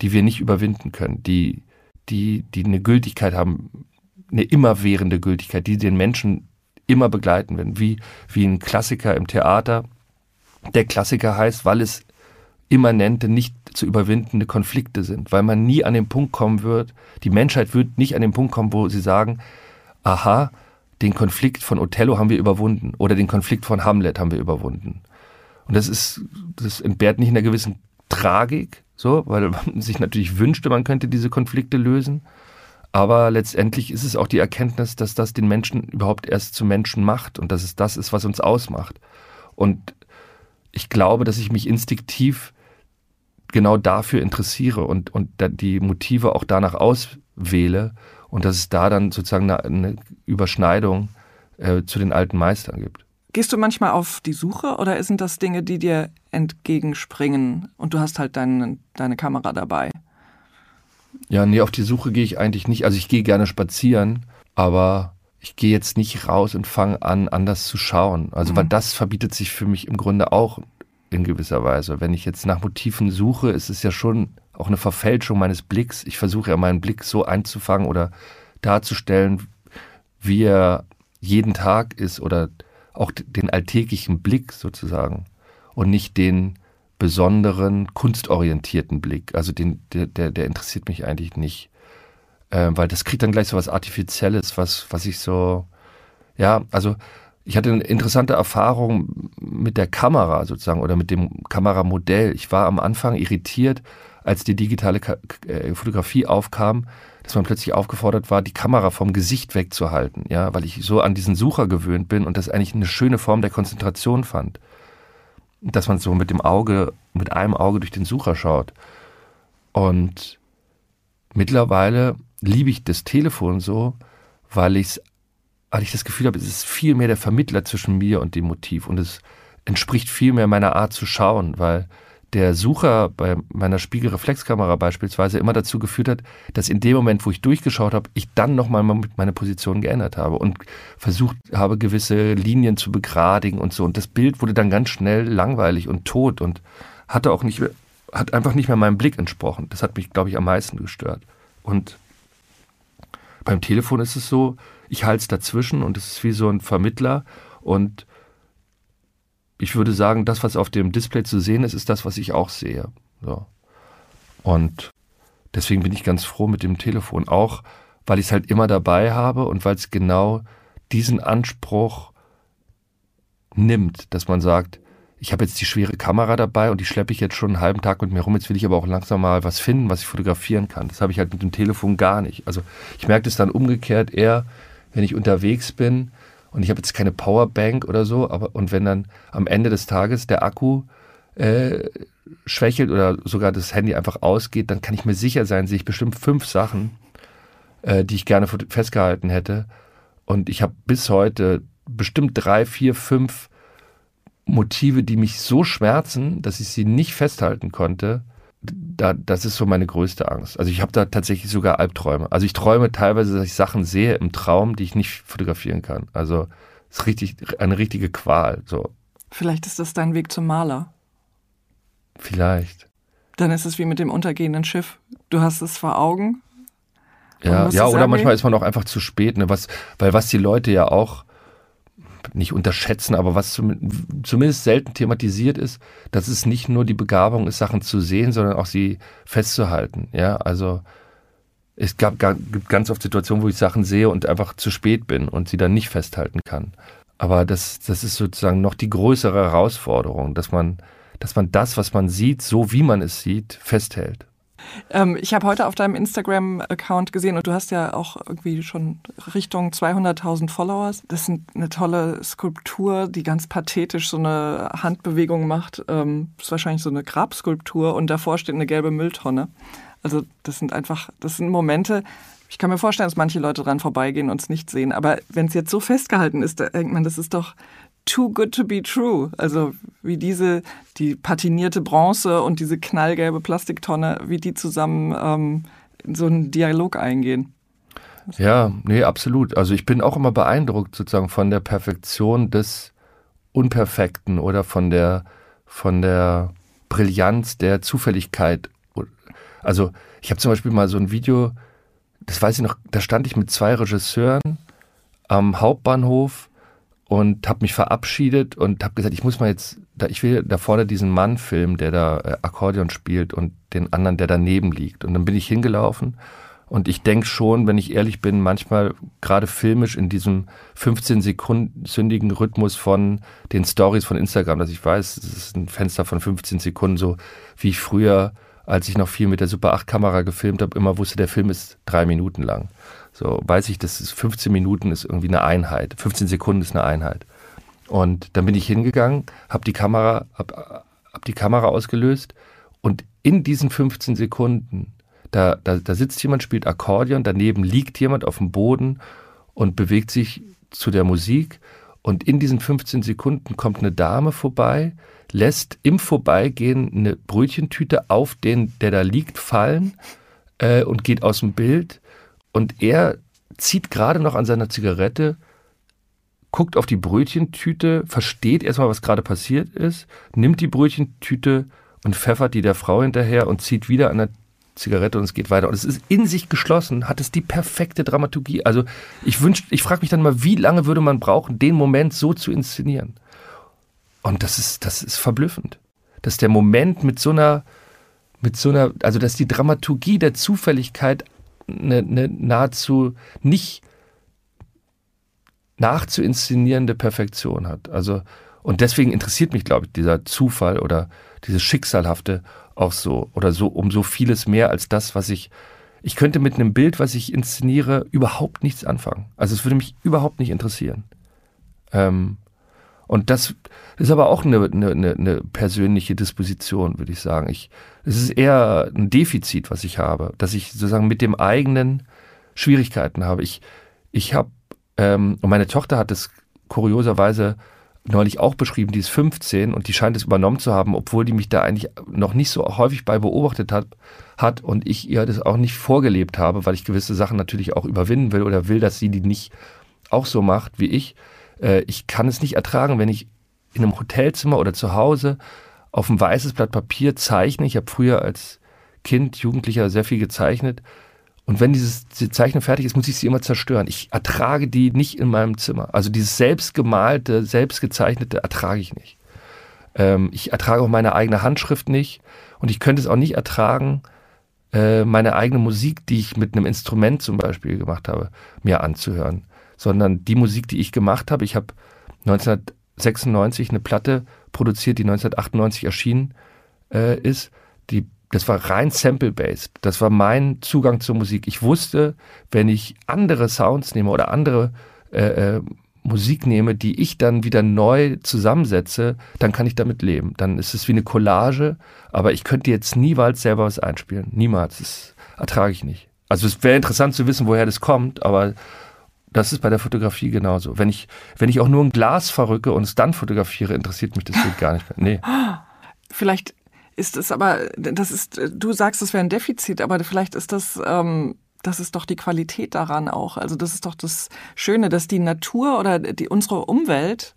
die wir nicht überwinden können, die, die, die eine Gültigkeit haben, eine immerwährende Gültigkeit, die den Menschen immer begleiten werden, wie, wie ein Klassiker im Theater. Der Klassiker heißt, weil es immanente, nicht zu überwindende Konflikte sind, weil man nie an den Punkt kommen wird, die Menschheit wird nicht an den Punkt kommen, wo sie sagen, aha, den Konflikt von Othello haben wir überwunden oder den Konflikt von Hamlet haben wir überwunden. Und das ist, das entbehrt nicht in einer gewissen Tragik, so, weil man sich natürlich wünschte, man könnte diese Konflikte lösen. Aber letztendlich ist es auch die Erkenntnis, dass das den Menschen überhaupt erst zu Menschen macht und dass es das ist, was uns ausmacht. Und ich glaube, dass ich mich instinktiv genau dafür interessiere und, und die Motive auch danach auswähle und dass es da dann sozusagen eine, eine Überschneidung äh, zu den alten Meistern gibt. Gehst du manchmal auf die Suche oder sind das Dinge, die dir entgegenspringen und du hast halt dein, deine Kamera dabei? Ja, nee, auf die Suche gehe ich eigentlich nicht. Also ich gehe gerne spazieren, aber ich gehe jetzt nicht raus und fange an, anders zu schauen. Also, mhm. weil das verbietet sich für mich im Grunde auch in gewisser Weise. Wenn ich jetzt nach Motiven suche, ist es ja schon auch eine Verfälschung meines Blicks. Ich versuche ja meinen Blick so einzufangen oder darzustellen, wie er jeden Tag ist oder auch den alltäglichen Blick sozusagen und nicht den besonderen kunstorientierten Blick. Also den, der, der, der interessiert mich eigentlich nicht, äh, weil das kriegt dann gleich so was Artifizielles, was, was ich so, ja, also ich hatte eine interessante Erfahrung mit der Kamera sozusagen oder mit dem Kameramodell. Ich war am Anfang irritiert, als die digitale äh, Fotografie aufkam, dass man plötzlich aufgefordert war, die Kamera vom Gesicht wegzuhalten, ja, weil ich so an diesen Sucher gewöhnt bin und das eigentlich eine schöne Form der Konzentration fand. Dass man so mit dem Auge, mit einem Auge durch den Sucher schaut. Und mittlerweile liebe ich das Telefon so, weil ich weil ich das Gefühl habe, es ist viel mehr der Vermittler zwischen mir und dem Motiv und es entspricht viel mehr meiner Art zu schauen, weil der Sucher bei meiner Spiegelreflexkamera beispielsweise immer dazu geführt hat, dass in dem Moment, wo ich durchgeschaut habe, ich dann nochmal meine Position geändert habe und versucht habe, gewisse Linien zu begradigen und so. Und das Bild wurde dann ganz schnell langweilig und tot und hatte auch nicht, hat einfach nicht mehr meinem Blick entsprochen. Das hat mich, glaube ich, am meisten gestört. Und beim Telefon ist es so, ich halte es dazwischen und es ist wie so ein Vermittler und ich würde sagen, das, was auf dem Display zu sehen ist, ist das, was ich auch sehe. So. Und deswegen bin ich ganz froh mit dem Telefon, auch weil ich es halt immer dabei habe und weil es genau diesen Anspruch nimmt, dass man sagt, ich habe jetzt die schwere Kamera dabei und die schleppe ich jetzt schon einen halben Tag mit mir rum. Jetzt will ich aber auch langsam mal was finden, was ich fotografieren kann. Das habe ich halt mit dem Telefon gar nicht. Also ich merke das dann umgekehrt eher, wenn ich unterwegs bin und ich habe jetzt keine Powerbank oder so, aber und wenn dann am Ende des Tages der Akku äh, schwächelt oder sogar das Handy einfach ausgeht, dann kann ich mir sicher sein, sehe ich bestimmt fünf Sachen, äh, die ich gerne festgehalten hätte. Und ich habe bis heute bestimmt drei, vier, fünf Motive, die mich so schmerzen, dass ich sie nicht festhalten konnte. Da, das ist so meine größte Angst. Also ich habe da tatsächlich sogar Albträume. Also ich träume teilweise, dass ich Sachen sehe im Traum, die ich nicht fotografieren kann. Also es ist richtig eine richtige Qual. So. Vielleicht ist das dein Weg zum Maler. Vielleicht. Dann ist es wie mit dem untergehenden Schiff. Du hast es vor Augen. Ja, ja oder manchmal ist man auch einfach zu spät, ne? was, weil was die Leute ja auch nicht unterschätzen, aber was zumindest selten thematisiert ist, dass es nicht nur die Begabung ist, Sachen zu sehen, sondern auch sie festzuhalten. Ja, also es gab, gibt ganz oft Situationen, wo ich Sachen sehe und einfach zu spät bin und sie dann nicht festhalten kann. Aber das, das ist sozusagen noch die größere Herausforderung, dass man, dass man das, was man sieht, so wie man es sieht, festhält. Ähm, ich habe heute auf deinem Instagram-Account gesehen und du hast ja auch irgendwie schon Richtung 200.000 Followers. Das ist eine tolle Skulptur, die ganz pathetisch so eine Handbewegung macht. Ähm, ist wahrscheinlich so eine Grabskulptur und davor steht eine gelbe Mülltonne. Also das sind einfach, das sind Momente, ich kann mir vorstellen, dass manche Leute dran vorbeigehen und es nicht sehen. Aber wenn es jetzt so festgehalten ist, da denkt man, das ist doch too good to be true. Also wie diese, die patinierte Bronze und diese knallgelbe Plastiktonne, wie die zusammen ähm, in so einen Dialog eingehen. Ja, nee, absolut. Also ich bin auch immer beeindruckt sozusagen von der Perfektion des Unperfekten oder von der, von der Brillanz der Zufälligkeit. Also ich habe zum Beispiel mal so ein Video, das weiß ich noch, da stand ich mit zwei Regisseuren am Hauptbahnhof und habe mich verabschiedet und habe gesagt, ich muss mal jetzt, da, ich will da vorne diesen Mann filmen, der da äh, Akkordeon spielt und den anderen, der daneben liegt. Und dann bin ich hingelaufen und ich denke schon, wenn ich ehrlich bin, manchmal gerade filmisch in diesem 15 sekundensündigen Rhythmus von den Stories von Instagram, dass ich weiß, es ist ein Fenster von 15 Sekunden, so wie ich früher, als ich noch viel mit der Super 8 Kamera gefilmt habe, immer wusste, der Film ist drei Minuten lang. So weiß ich, dass 15 Minuten ist irgendwie eine Einheit, 15 Sekunden ist eine Einheit. Und dann bin ich hingegangen, habe die Kamera, hab, hab die Kamera ausgelöst und in diesen 15 Sekunden, da, da, da sitzt jemand, spielt Akkordeon, daneben liegt jemand auf dem Boden und bewegt sich zu der Musik. Und in diesen 15 Sekunden kommt eine Dame vorbei, lässt im Vorbeigehen eine Brötchentüte auf den, der da liegt, fallen äh, und geht aus dem Bild und er zieht gerade noch an seiner Zigarette, guckt auf die Brötchentüte, versteht erstmal, was gerade passiert ist, nimmt die Brötchentüte und pfeffert die der Frau hinterher und zieht wieder an der Zigarette und es geht weiter. Und es ist in sich geschlossen, hat es die perfekte Dramaturgie. Also ich wünsch, ich frage mich dann mal, wie lange würde man brauchen, den Moment so zu inszenieren? Und das ist, das ist verblüffend. Dass der Moment mit so einer, mit so einer, also dass die Dramaturgie der Zufälligkeit eine, eine nahezu nicht nachzuinszenierende Perfektion hat. Also, und deswegen interessiert mich, glaube ich, dieser Zufall oder dieses Schicksalhafte auch so oder so um so vieles mehr als das, was ich, ich könnte mit einem Bild, was ich inszeniere, überhaupt nichts anfangen. Also es würde mich überhaupt nicht interessieren. Ähm, und das ist aber auch eine, eine, eine persönliche Disposition, würde ich sagen. Ich, es ist eher ein Defizit, was ich habe, dass ich sozusagen mit dem eigenen Schwierigkeiten habe. Ich, ich habe, ähm, und meine Tochter hat es kurioserweise neulich auch beschrieben, die ist 15 und die scheint es übernommen zu haben, obwohl die mich da eigentlich noch nicht so häufig bei beobachtet hat, hat und ich ihr das auch nicht vorgelebt habe, weil ich gewisse Sachen natürlich auch überwinden will oder will, dass sie die nicht auch so macht wie ich. Äh, ich kann es nicht ertragen, wenn ich in einem Hotelzimmer oder zu Hause auf ein weißes Blatt Papier zeichne. Ich habe früher als Kind, Jugendlicher sehr viel gezeichnet. Und wenn dieses die Zeichnung fertig ist, muss ich sie immer zerstören. Ich ertrage die nicht in meinem Zimmer. Also dieses selbstgemalte, selbstgezeichnete ertrage ich nicht. Ähm, ich ertrage auch meine eigene Handschrift nicht. Und ich könnte es auch nicht ertragen, äh, meine eigene Musik, die ich mit einem Instrument zum Beispiel gemacht habe, mir anzuhören sondern die Musik, die ich gemacht habe. Ich habe 1996 eine Platte produziert, die 1998 erschienen äh, ist. Die, das war rein sample-based. Das war mein Zugang zur Musik. Ich wusste, wenn ich andere Sounds nehme oder andere äh, äh, Musik nehme, die ich dann wieder neu zusammensetze, dann kann ich damit leben. Dann ist es wie eine Collage, aber ich könnte jetzt niemals selber was einspielen. Niemals. Das ertrage ich nicht. Also es wäre interessant zu wissen, woher das kommt, aber das ist bei der Fotografie genauso. Wenn ich, wenn ich auch nur ein Glas verrücke und es dann fotografiere, interessiert mich das Bild gar nicht mehr. Nee. Vielleicht ist es aber, das ist, du sagst, es wäre ein Defizit, aber vielleicht ist das, ähm, das ist doch die Qualität daran auch. Also das ist doch das Schöne, dass die Natur oder die, unsere Umwelt,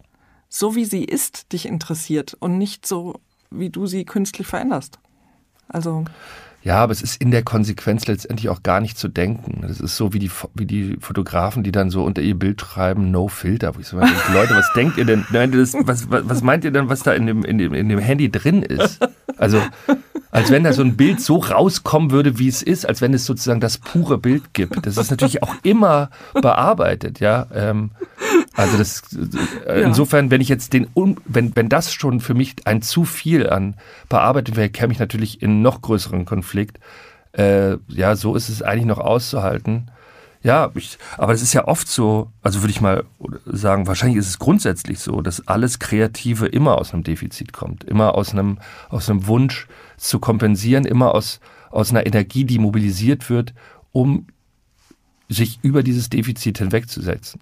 so wie sie ist, dich interessiert und nicht so, wie du sie künstlich veränderst. Also. Ja, aber es ist in der Konsequenz letztendlich auch gar nicht zu denken. Das ist so wie die, wie die Fotografen, die dann so unter ihr Bild schreiben, no filter. Wo ich so denke, Leute, was denkt ihr denn? Nein, das, was, was, was meint ihr denn, was da in dem, in, dem, in dem Handy drin ist? Also, als wenn da so ein Bild so rauskommen würde, wie es ist, als wenn es sozusagen das pure Bild gibt. Das ist natürlich auch immer bearbeitet, ja. Ähm, also das äh, insofern, wenn ich jetzt den wenn wenn das schon für mich ein zu viel an bearbeitet wäre, käme ich natürlich in noch größeren Konflikt. äh, ja, so ist es eigentlich noch auszuhalten. Ja, ich, aber es ist ja oft so, also würde ich mal sagen, wahrscheinlich ist es grundsätzlich so, dass alles Kreative immer aus einem Defizit kommt, immer aus einem, aus einem Wunsch zu kompensieren, immer aus, aus einer Energie, die mobilisiert wird, um sich über dieses Defizit hinwegzusetzen.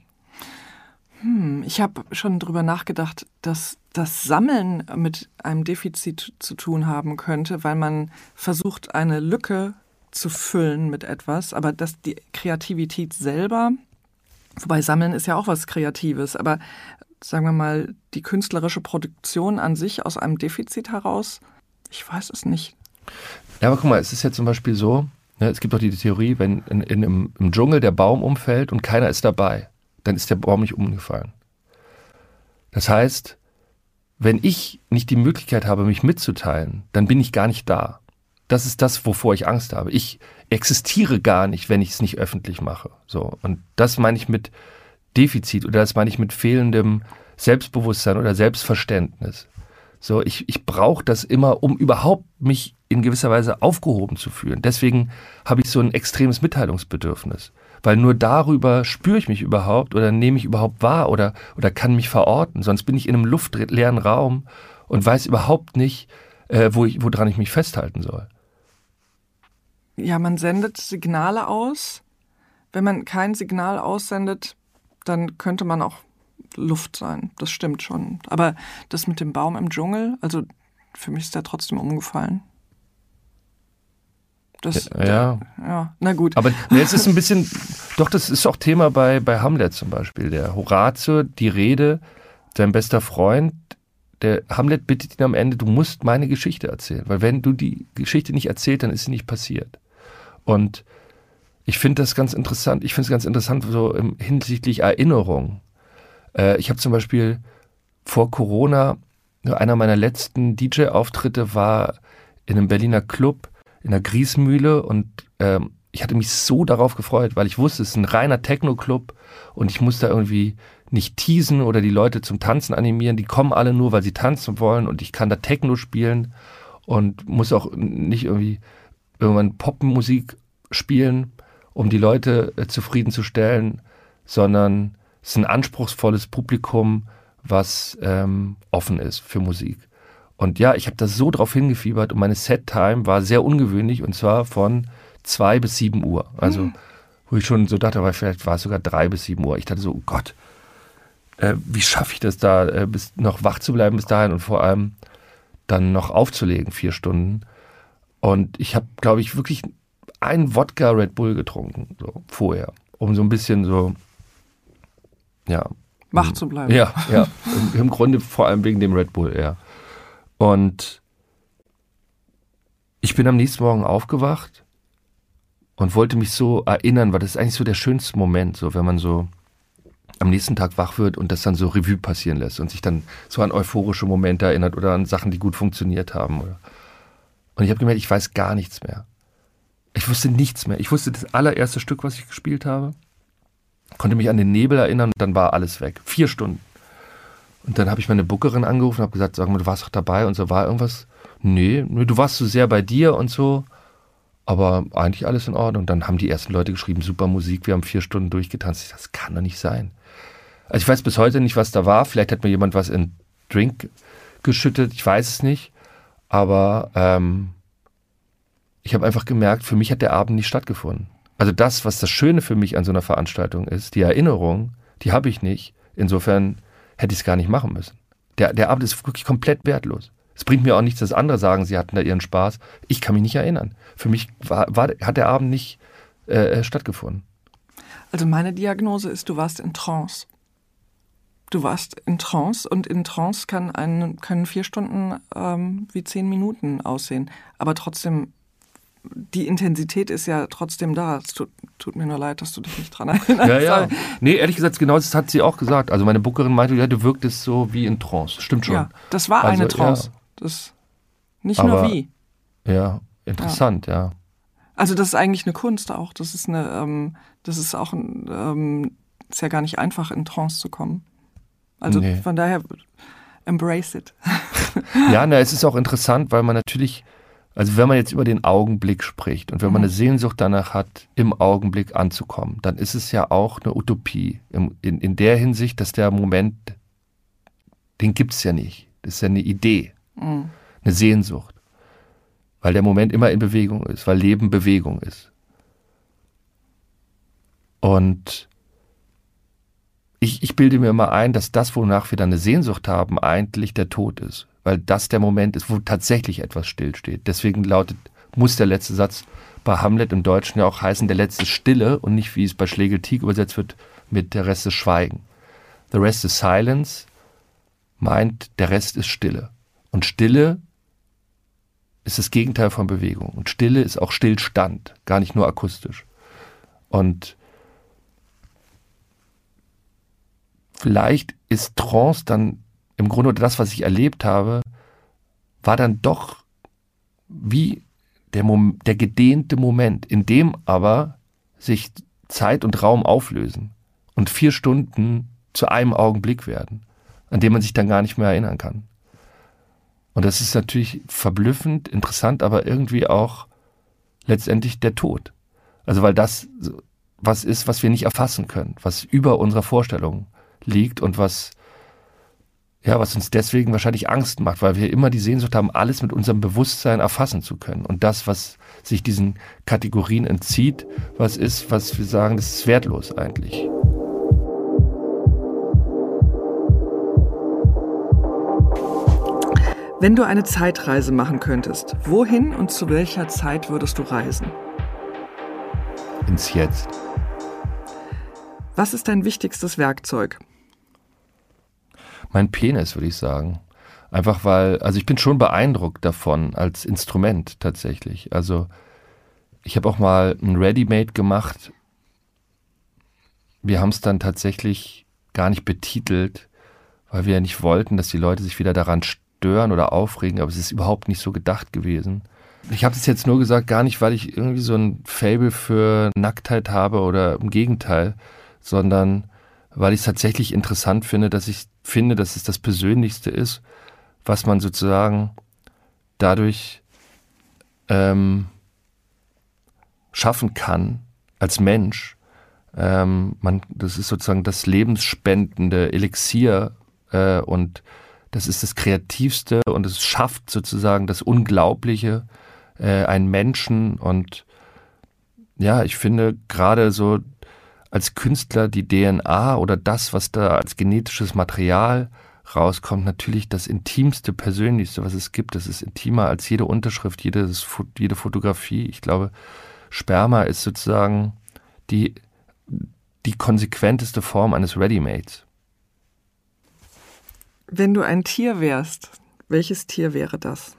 Hm, ich habe schon drüber nachgedacht, dass das Sammeln mit einem Defizit zu tun haben könnte, weil man versucht, eine Lücke zu füllen mit etwas, aber dass die Kreativität selber, wobei Sammeln ist ja auch was Kreatives, aber sagen wir mal, die künstlerische Produktion an sich aus einem Defizit heraus, ich weiß es nicht. Ja, aber guck mal, es ist ja zum Beispiel so, ne, es gibt doch die Theorie, wenn in, in, im, im Dschungel der Baum umfällt und keiner ist dabei, dann ist der Baum nicht umgefallen. Das heißt, wenn ich nicht die Möglichkeit habe, mich mitzuteilen, dann bin ich gar nicht da. Das ist das, wovor ich Angst habe. Ich existiere gar nicht, wenn ich es nicht öffentlich mache. So. Und das meine ich mit Defizit oder das meine ich mit fehlendem Selbstbewusstsein oder Selbstverständnis. So, ich, ich brauche das immer, um überhaupt mich in gewisser Weise aufgehoben zu fühlen. Deswegen habe ich so ein extremes Mitteilungsbedürfnis. Weil nur darüber spüre ich mich überhaupt oder nehme ich überhaupt wahr oder, oder kann mich verorten. Sonst bin ich in einem luftleeren Raum und weiß überhaupt nicht, äh, wo ich, woran ich mich festhalten soll ja, man sendet Signale aus. Wenn man kein Signal aussendet, dann könnte man auch Luft sein. Das stimmt schon. Aber das mit dem Baum im Dschungel, also für mich ist der trotzdem umgefallen. Das, ja. ja, na gut. Aber jetzt ist ein bisschen, doch, das ist auch Thema bei, bei Hamlet zum Beispiel. Der Horatio, die Rede, sein bester Freund, der Hamlet bittet ihn am Ende, du musst meine Geschichte erzählen. Weil wenn du die Geschichte nicht erzählt, dann ist sie nicht passiert. Und ich finde das ganz interessant. Ich finde es ganz interessant so im, hinsichtlich Erinnerung. Äh, ich habe zum Beispiel vor Corona einer meiner letzten DJ-Auftritte war in einem Berliner Club in der Griesmühle und ähm, ich hatte mich so darauf gefreut, weil ich wusste, es ist ein reiner Techno-Club und ich muss da irgendwie nicht teasen oder die Leute zum Tanzen animieren. Die kommen alle nur, weil sie tanzen wollen und ich kann da Techno spielen und muss auch nicht irgendwie irgendwann Popmusik spielen, um die Leute äh, zufriedenzustellen, sondern es ist ein anspruchsvolles Publikum, was ähm, offen ist für Musik. Und ja, ich habe da so drauf hingefiebert und meine Set-Time war sehr ungewöhnlich und zwar von zwei bis sieben Uhr. Also, mhm. wo ich schon so dachte, vielleicht war es sogar drei bis sieben Uhr. Ich dachte so, oh Gott, äh, wie schaffe ich das da, äh, bis, noch wach zu bleiben bis dahin und vor allem dann noch aufzulegen, vier Stunden. Und ich habe, glaube ich, wirklich einen Wodka Red Bull getrunken, so vorher, um so ein bisschen so, ja. Wach zu bleiben. Ja, ja. Im, Im, Grunde vor allem wegen dem Red Bull, ja. Und ich bin am nächsten Morgen aufgewacht und wollte mich so erinnern, weil das ist eigentlich so der schönste Moment, so wenn man so am nächsten Tag wach wird und das dann so Revue passieren lässt und sich dann so an euphorische Momente erinnert oder an Sachen, die gut funktioniert haben. Und ich habe gemerkt, ich weiß gar nichts mehr. Ich wusste nichts mehr. Ich wusste das allererste Stück, was ich gespielt habe, konnte mich an den Nebel erinnern und dann war alles weg. Vier Stunden. Und dann habe ich meine Bookerin angerufen und habe gesagt, sag mal, du warst doch dabei und so war irgendwas. Nee, du warst so sehr bei dir und so. Aber eigentlich alles in Ordnung. Und dann haben die ersten Leute geschrieben, super Musik, wir haben vier Stunden durchgetanzt. Ich, das kann doch nicht sein. Also ich weiß bis heute nicht, was da war. Vielleicht hat mir jemand was in Drink geschüttet, ich weiß es nicht. Aber ähm, ich habe einfach gemerkt, für mich hat der Abend nicht stattgefunden. Also das, was das Schöne für mich an so einer Veranstaltung ist, die Erinnerung, die habe ich nicht. Insofern hätte ich es gar nicht machen müssen. Der, der Abend ist wirklich komplett wertlos. Es bringt mir auch nichts, dass andere sagen, sie hatten da ihren Spaß. Ich kann mich nicht erinnern. Für mich war, war, hat der Abend nicht äh, stattgefunden. Also meine Diagnose ist, du warst in Trance du warst in Trance und in Trance kann ein, können vier Stunden ähm, wie zehn Minuten aussehen. Aber trotzdem, die Intensität ist ja trotzdem da. Es tut, tut mir nur leid, dass du dich nicht dran erinnerst. Ja, ja. Nee, ehrlich gesagt, genau das hat sie auch gesagt. Also meine Bookerin meinte, ja, du wirktest so wie in Trance. Stimmt schon. Ja, das war also, eine Trance. Ja. Das, nicht Aber, nur wie. Ja, interessant, ja. ja. Also das ist eigentlich eine Kunst auch. Das ist eine, ähm, das ist auch ein, ähm, ist ja gar nicht einfach, in Trance zu kommen. Also nee. von daher, embrace it. ja, na, es ist auch interessant, weil man natürlich Also wenn man jetzt über den Augenblick spricht und wenn man eine Sehnsucht danach hat, im Augenblick anzukommen, dann ist es ja auch eine Utopie. In, in, in der Hinsicht, dass der Moment, den gibt es ja nicht. Das ist ja eine Idee, mhm. eine Sehnsucht. Weil der Moment immer in Bewegung ist, weil Leben Bewegung ist. Und ich, ich bilde mir immer ein, dass das, wonach wir dann eine Sehnsucht haben, eigentlich der Tod ist weil das der Moment ist, wo tatsächlich etwas stillsteht. Deswegen lautet, muss der letzte Satz bei Hamlet im Deutschen ja auch heißen, der letzte Stille und nicht, wie es bei Schlegel-Tieg übersetzt wird, mit der Rest ist Schweigen. The rest is silence meint, der Rest ist Stille. Und Stille ist das Gegenteil von Bewegung. Und Stille ist auch Stillstand, gar nicht nur akustisch. Und vielleicht ist Trance dann im Grunde das, was ich erlebt habe, war dann doch wie der, Mom der gedehnte Moment, in dem aber sich Zeit und Raum auflösen und vier Stunden zu einem Augenblick werden, an dem man sich dann gar nicht mehr erinnern kann. Und das ist natürlich verblüffend, interessant, aber irgendwie auch letztendlich der Tod. Also weil das was ist, was wir nicht erfassen können, was über unserer Vorstellung liegt und was ja, was uns deswegen wahrscheinlich Angst macht, weil wir immer die Sehnsucht haben, alles mit unserem Bewusstsein erfassen zu können. Und das, was sich diesen Kategorien entzieht, was ist, was wir sagen, das ist wertlos eigentlich. Wenn du eine Zeitreise machen könntest, wohin und zu welcher Zeit würdest du reisen? Ins Jetzt. Was ist dein wichtigstes Werkzeug? Mein Penis, würde ich sagen. Einfach weil, also ich bin schon beeindruckt davon als Instrument tatsächlich. Also ich habe auch mal ein Ready-Made gemacht. Wir haben es dann tatsächlich gar nicht betitelt, weil wir ja nicht wollten, dass die Leute sich wieder daran stören oder aufregen, aber es ist überhaupt nicht so gedacht gewesen. Ich habe das jetzt nur gesagt, gar nicht, weil ich irgendwie so ein Fable für Nacktheit habe oder im Gegenteil, sondern weil ich es tatsächlich interessant finde, dass ich finde, dass es das Persönlichste ist, was man sozusagen dadurch ähm, schaffen kann als Mensch. Ähm, man, das ist sozusagen das lebensspendende Elixier äh, und das ist das Kreativste und es schafft sozusagen das Unglaubliche, äh, einen Menschen und ja, ich finde gerade so als Künstler die DNA oder das, was da als genetisches Material rauskommt, natürlich das intimste, persönlichste, was es gibt. Das ist intimer als jede Unterschrift, jede, jede Fotografie. Ich glaube, Sperma ist sozusagen die, die konsequenteste Form eines Readymates. Wenn du ein Tier wärst, welches Tier wäre das?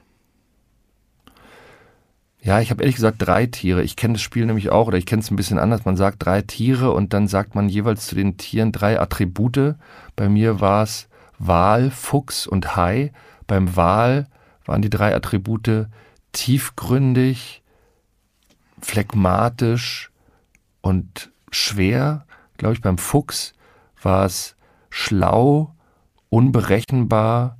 Ja, ich habe ehrlich gesagt drei Tiere. Ich kenne das Spiel nämlich auch, oder ich kenne es ein bisschen anders. Man sagt drei Tiere und dann sagt man jeweils zu den Tieren drei Attribute. Bei mir war es Wal, Fuchs und Hai. Beim Wal waren die drei Attribute tiefgründig, phlegmatisch und schwer. Glaube ich, beim Fuchs war es schlau, unberechenbar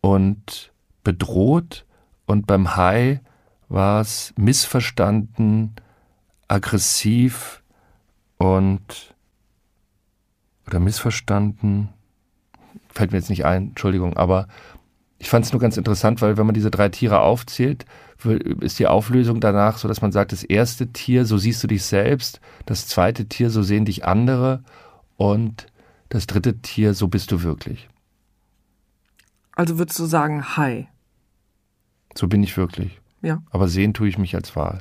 und bedroht. Und beim Hai war es missverstanden, aggressiv und oder missverstanden, fällt mir jetzt nicht ein, Entschuldigung, aber ich fand es nur ganz interessant, weil wenn man diese drei Tiere aufzählt, ist die Auflösung danach so, dass man sagt, das erste Tier, so siehst du dich selbst, das zweite Tier, so sehen dich andere und das dritte Tier, so bist du wirklich. Also würdest du sagen, hi. So bin ich wirklich. Ja. Aber sehen tue ich mich als Wahl.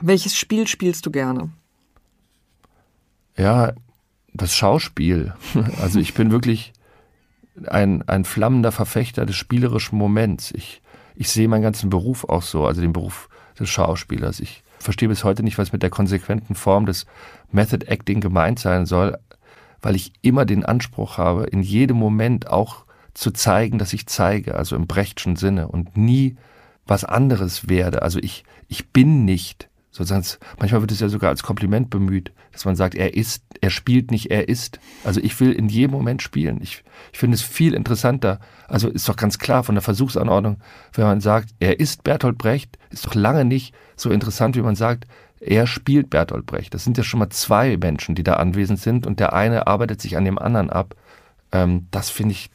Welches Spiel spielst du gerne? Ja, das Schauspiel. Also ich bin wirklich ein, ein flammender Verfechter des spielerischen Moments. Ich, ich sehe meinen ganzen Beruf auch so, also den Beruf des Schauspielers. Ich verstehe bis heute nicht, was mit der konsequenten Form des Method Acting gemeint sein soll, weil ich immer den Anspruch habe, in jedem Moment auch zu zeigen, dass ich zeige, also im Brechtschen Sinne und nie was anderes werde. Also ich, ich bin nicht, Sozusagen, manchmal wird es ja sogar als Kompliment bemüht, dass man sagt, er ist, er spielt nicht, er ist. Also ich will in jedem Moment spielen. Ich, ich finde es viel interessanter. Also ist doch ganz klar von der Versuchsanordnung, wenn man sagt, er ist Bertolt Brecht, ist doch lange nicht so interessant, wie man sagt, er spielt Bertolt Brecht. Das sind ja schon mal zwei Menschen, die da anwesend sind und der eine arbeitet sich an dem anderen ab. Ähm, das finde ich,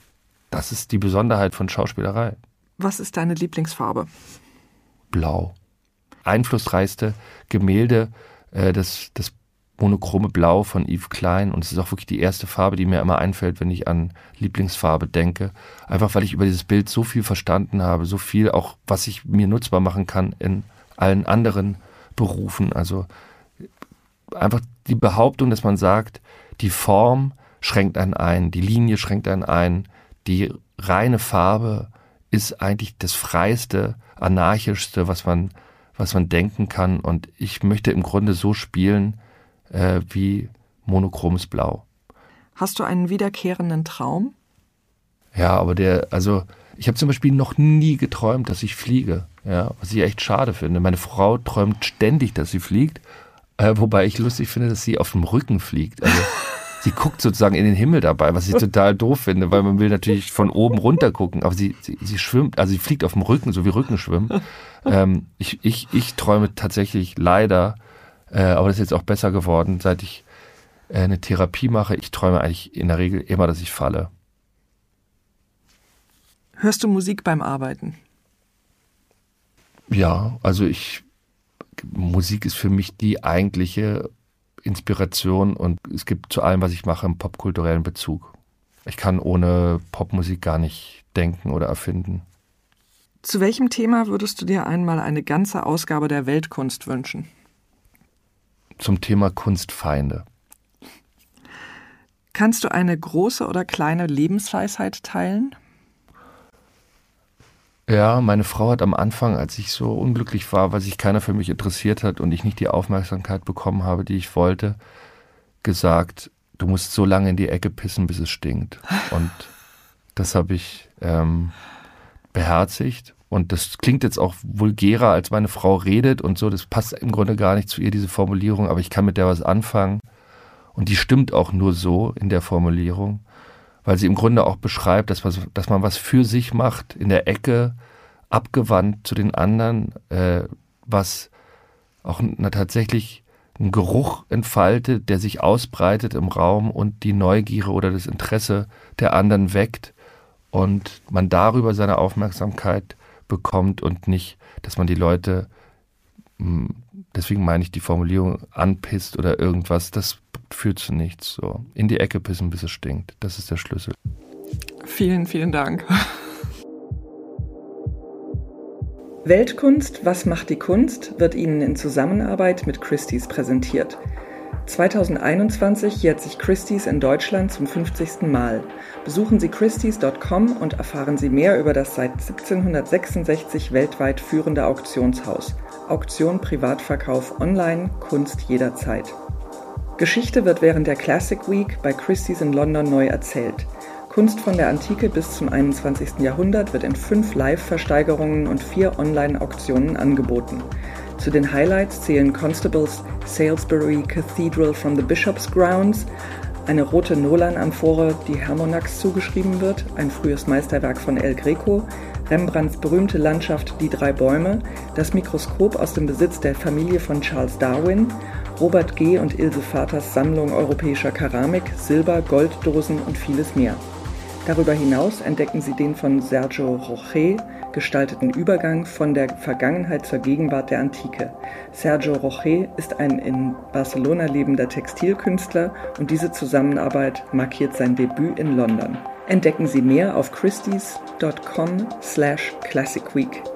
das ist die Besonderheit von Schauspielerei. Was ist deine Lieblingsfarbe? Blau. Einflussreichste Gemälde, äh, das, das monochrome Blau von Yves Klein. Und es ist auch wirklich die erste Farbe, die mir immer einfällt, wenn ich an Lieblingsfarbe denke. Einfach weil ich über dieses Bild so viel verstanden habe, so viel auch, was ich mir nutzbar machen kann in allen anderen Berufen. Also einfach die Behauptung, dass man sagt, die Form schränkt einen ein, die Linie schränkt einen ein, die reine Farbe ist eigentlich das freiste, anarchischste, was man, was man denken kann. Und ich möchte im Grunde so spielen äh, wie monochromes Blau. Hast du einen wiederkehrenden Traum? Ja, aber der, also ich habe zum Beispiel noch nie geträumt, dass ich fliege. Ja, was ich echt schade finde. Meine Frau träumt ständig, dass sie fliegt, äh, wobei ich lustig finde, dass sie auf dem Rücken fliegt. Also sie guckt sozusagen in den Himmel dabei, was ich total doof finde, weil man will natürlich von oben runter gucken, aber sie, sie, sie schwimmt, also sie fliegt auf dem Rücken, so wie Rückenschwimmen. Ähm, ich, ich, ich träume tatsächlich leider, äh, aber das ist jetzt auch besser geworden, seit ich äh, eine Therapie mache. Ich träume eigentlich in der Regel immer, dass ich falle. Hörst du Musik beim Arbeiten? Ja, also ich, Musik ist für mich die eigentliche Inspiration und es gibt zu allem, was ich mache, einen popkulturellen Bezug. Ich kann ohne Popmusik gar nicht denken oder erfinden. Zu welchem Thema würdest du dir einmal eine ganze Ausgabe der Weltkunst wünschen? Zum Thema Kunstfeinde. Kannst du eine große oder kleine Lebensweisheit teilen? Ja, meine Frau hat am Anfang, als ich so unglücklich war, weil sich keiner für mich interessiert hat und ich nicht die Aufmerksamkeit bekommen habe, die ich wollte, gesagt, du musst so lange in die Ecke pissen, bis es stinkt. Und das habe ich ähm, beherzigt. Und das klingt jetzt auch vulgärer, als meine Frau redet und so. Das passt im Grunde gar nicht zu ihr, diese Formulierung, aber ich kann mit der was anfangen. Und die stimmt auch nur so in der Formulierung weil sie im Grunde auch beschreibt, dass man, dass man was für sich macht, in der Ecke, abgewandt zu den anderen, äh, was auch na, tatsächlich einen Geruch entfaltet, der sich ausbreitet im Raum und die Neugier oder das Interesse der anderen weckt und man darüber seine Aufmerksamkeit bekommt und nicht, dass man die Leute, deswegen meine ich die Formulierung, anpisst oder irgendwas, das führt zu nichts. So in die Ecke pissen, bis es stinkt. Das ist der Schlüssel. Vielen, vielen Dank. Weltkunst, was macht die Kunst, wird Ihnen in Zusammenarbeit mit Christie's präsentiert. 2021 jährt sich Christie's in Deutschland zum 50. Mal. Besuchen Sie christie's.com und erfahren Sie mehr über das seit 1766 weltweit führende Auktionshaus. Auktion, Privatverkauf, Online, Kunst jederzeit. Geschichte wird während der Classic Week bei Christie's in London neu erzählt. Kunst von der Antike bis zum 21. Jahrhundert wird in fünf Live-Versteigerungen und vier Online-Auktionen angeboten. Zu den Highlights zählen Constables Salisbury Cathedral from the Bishop's Grounds, eine rote Nolan-Amphore, die Hermonax zugeschrieben wird, ein frühes Meisterwerk von El Greco, Rembrandts berühmte Landschaft Die drei Bäume, das Mikroskop aus dem Besitz der Familie von Charles Darwin Robert G. und Ilse Vaters Sammlung europäischer Keramik, Silber, Golddosen und vieles mehr. Darüber hinaus entdecken Sie den von Sergio Roche gestalteten Übergang von der Vergangenheit zur Gegenwart der Antike. Sergio Roche ist ein in Barcelona lebender Textilkünstler und diese Zusammenarbeit markiert sein Debüt in London. Entdecken Sie mehr auf christies.com slash classicweek.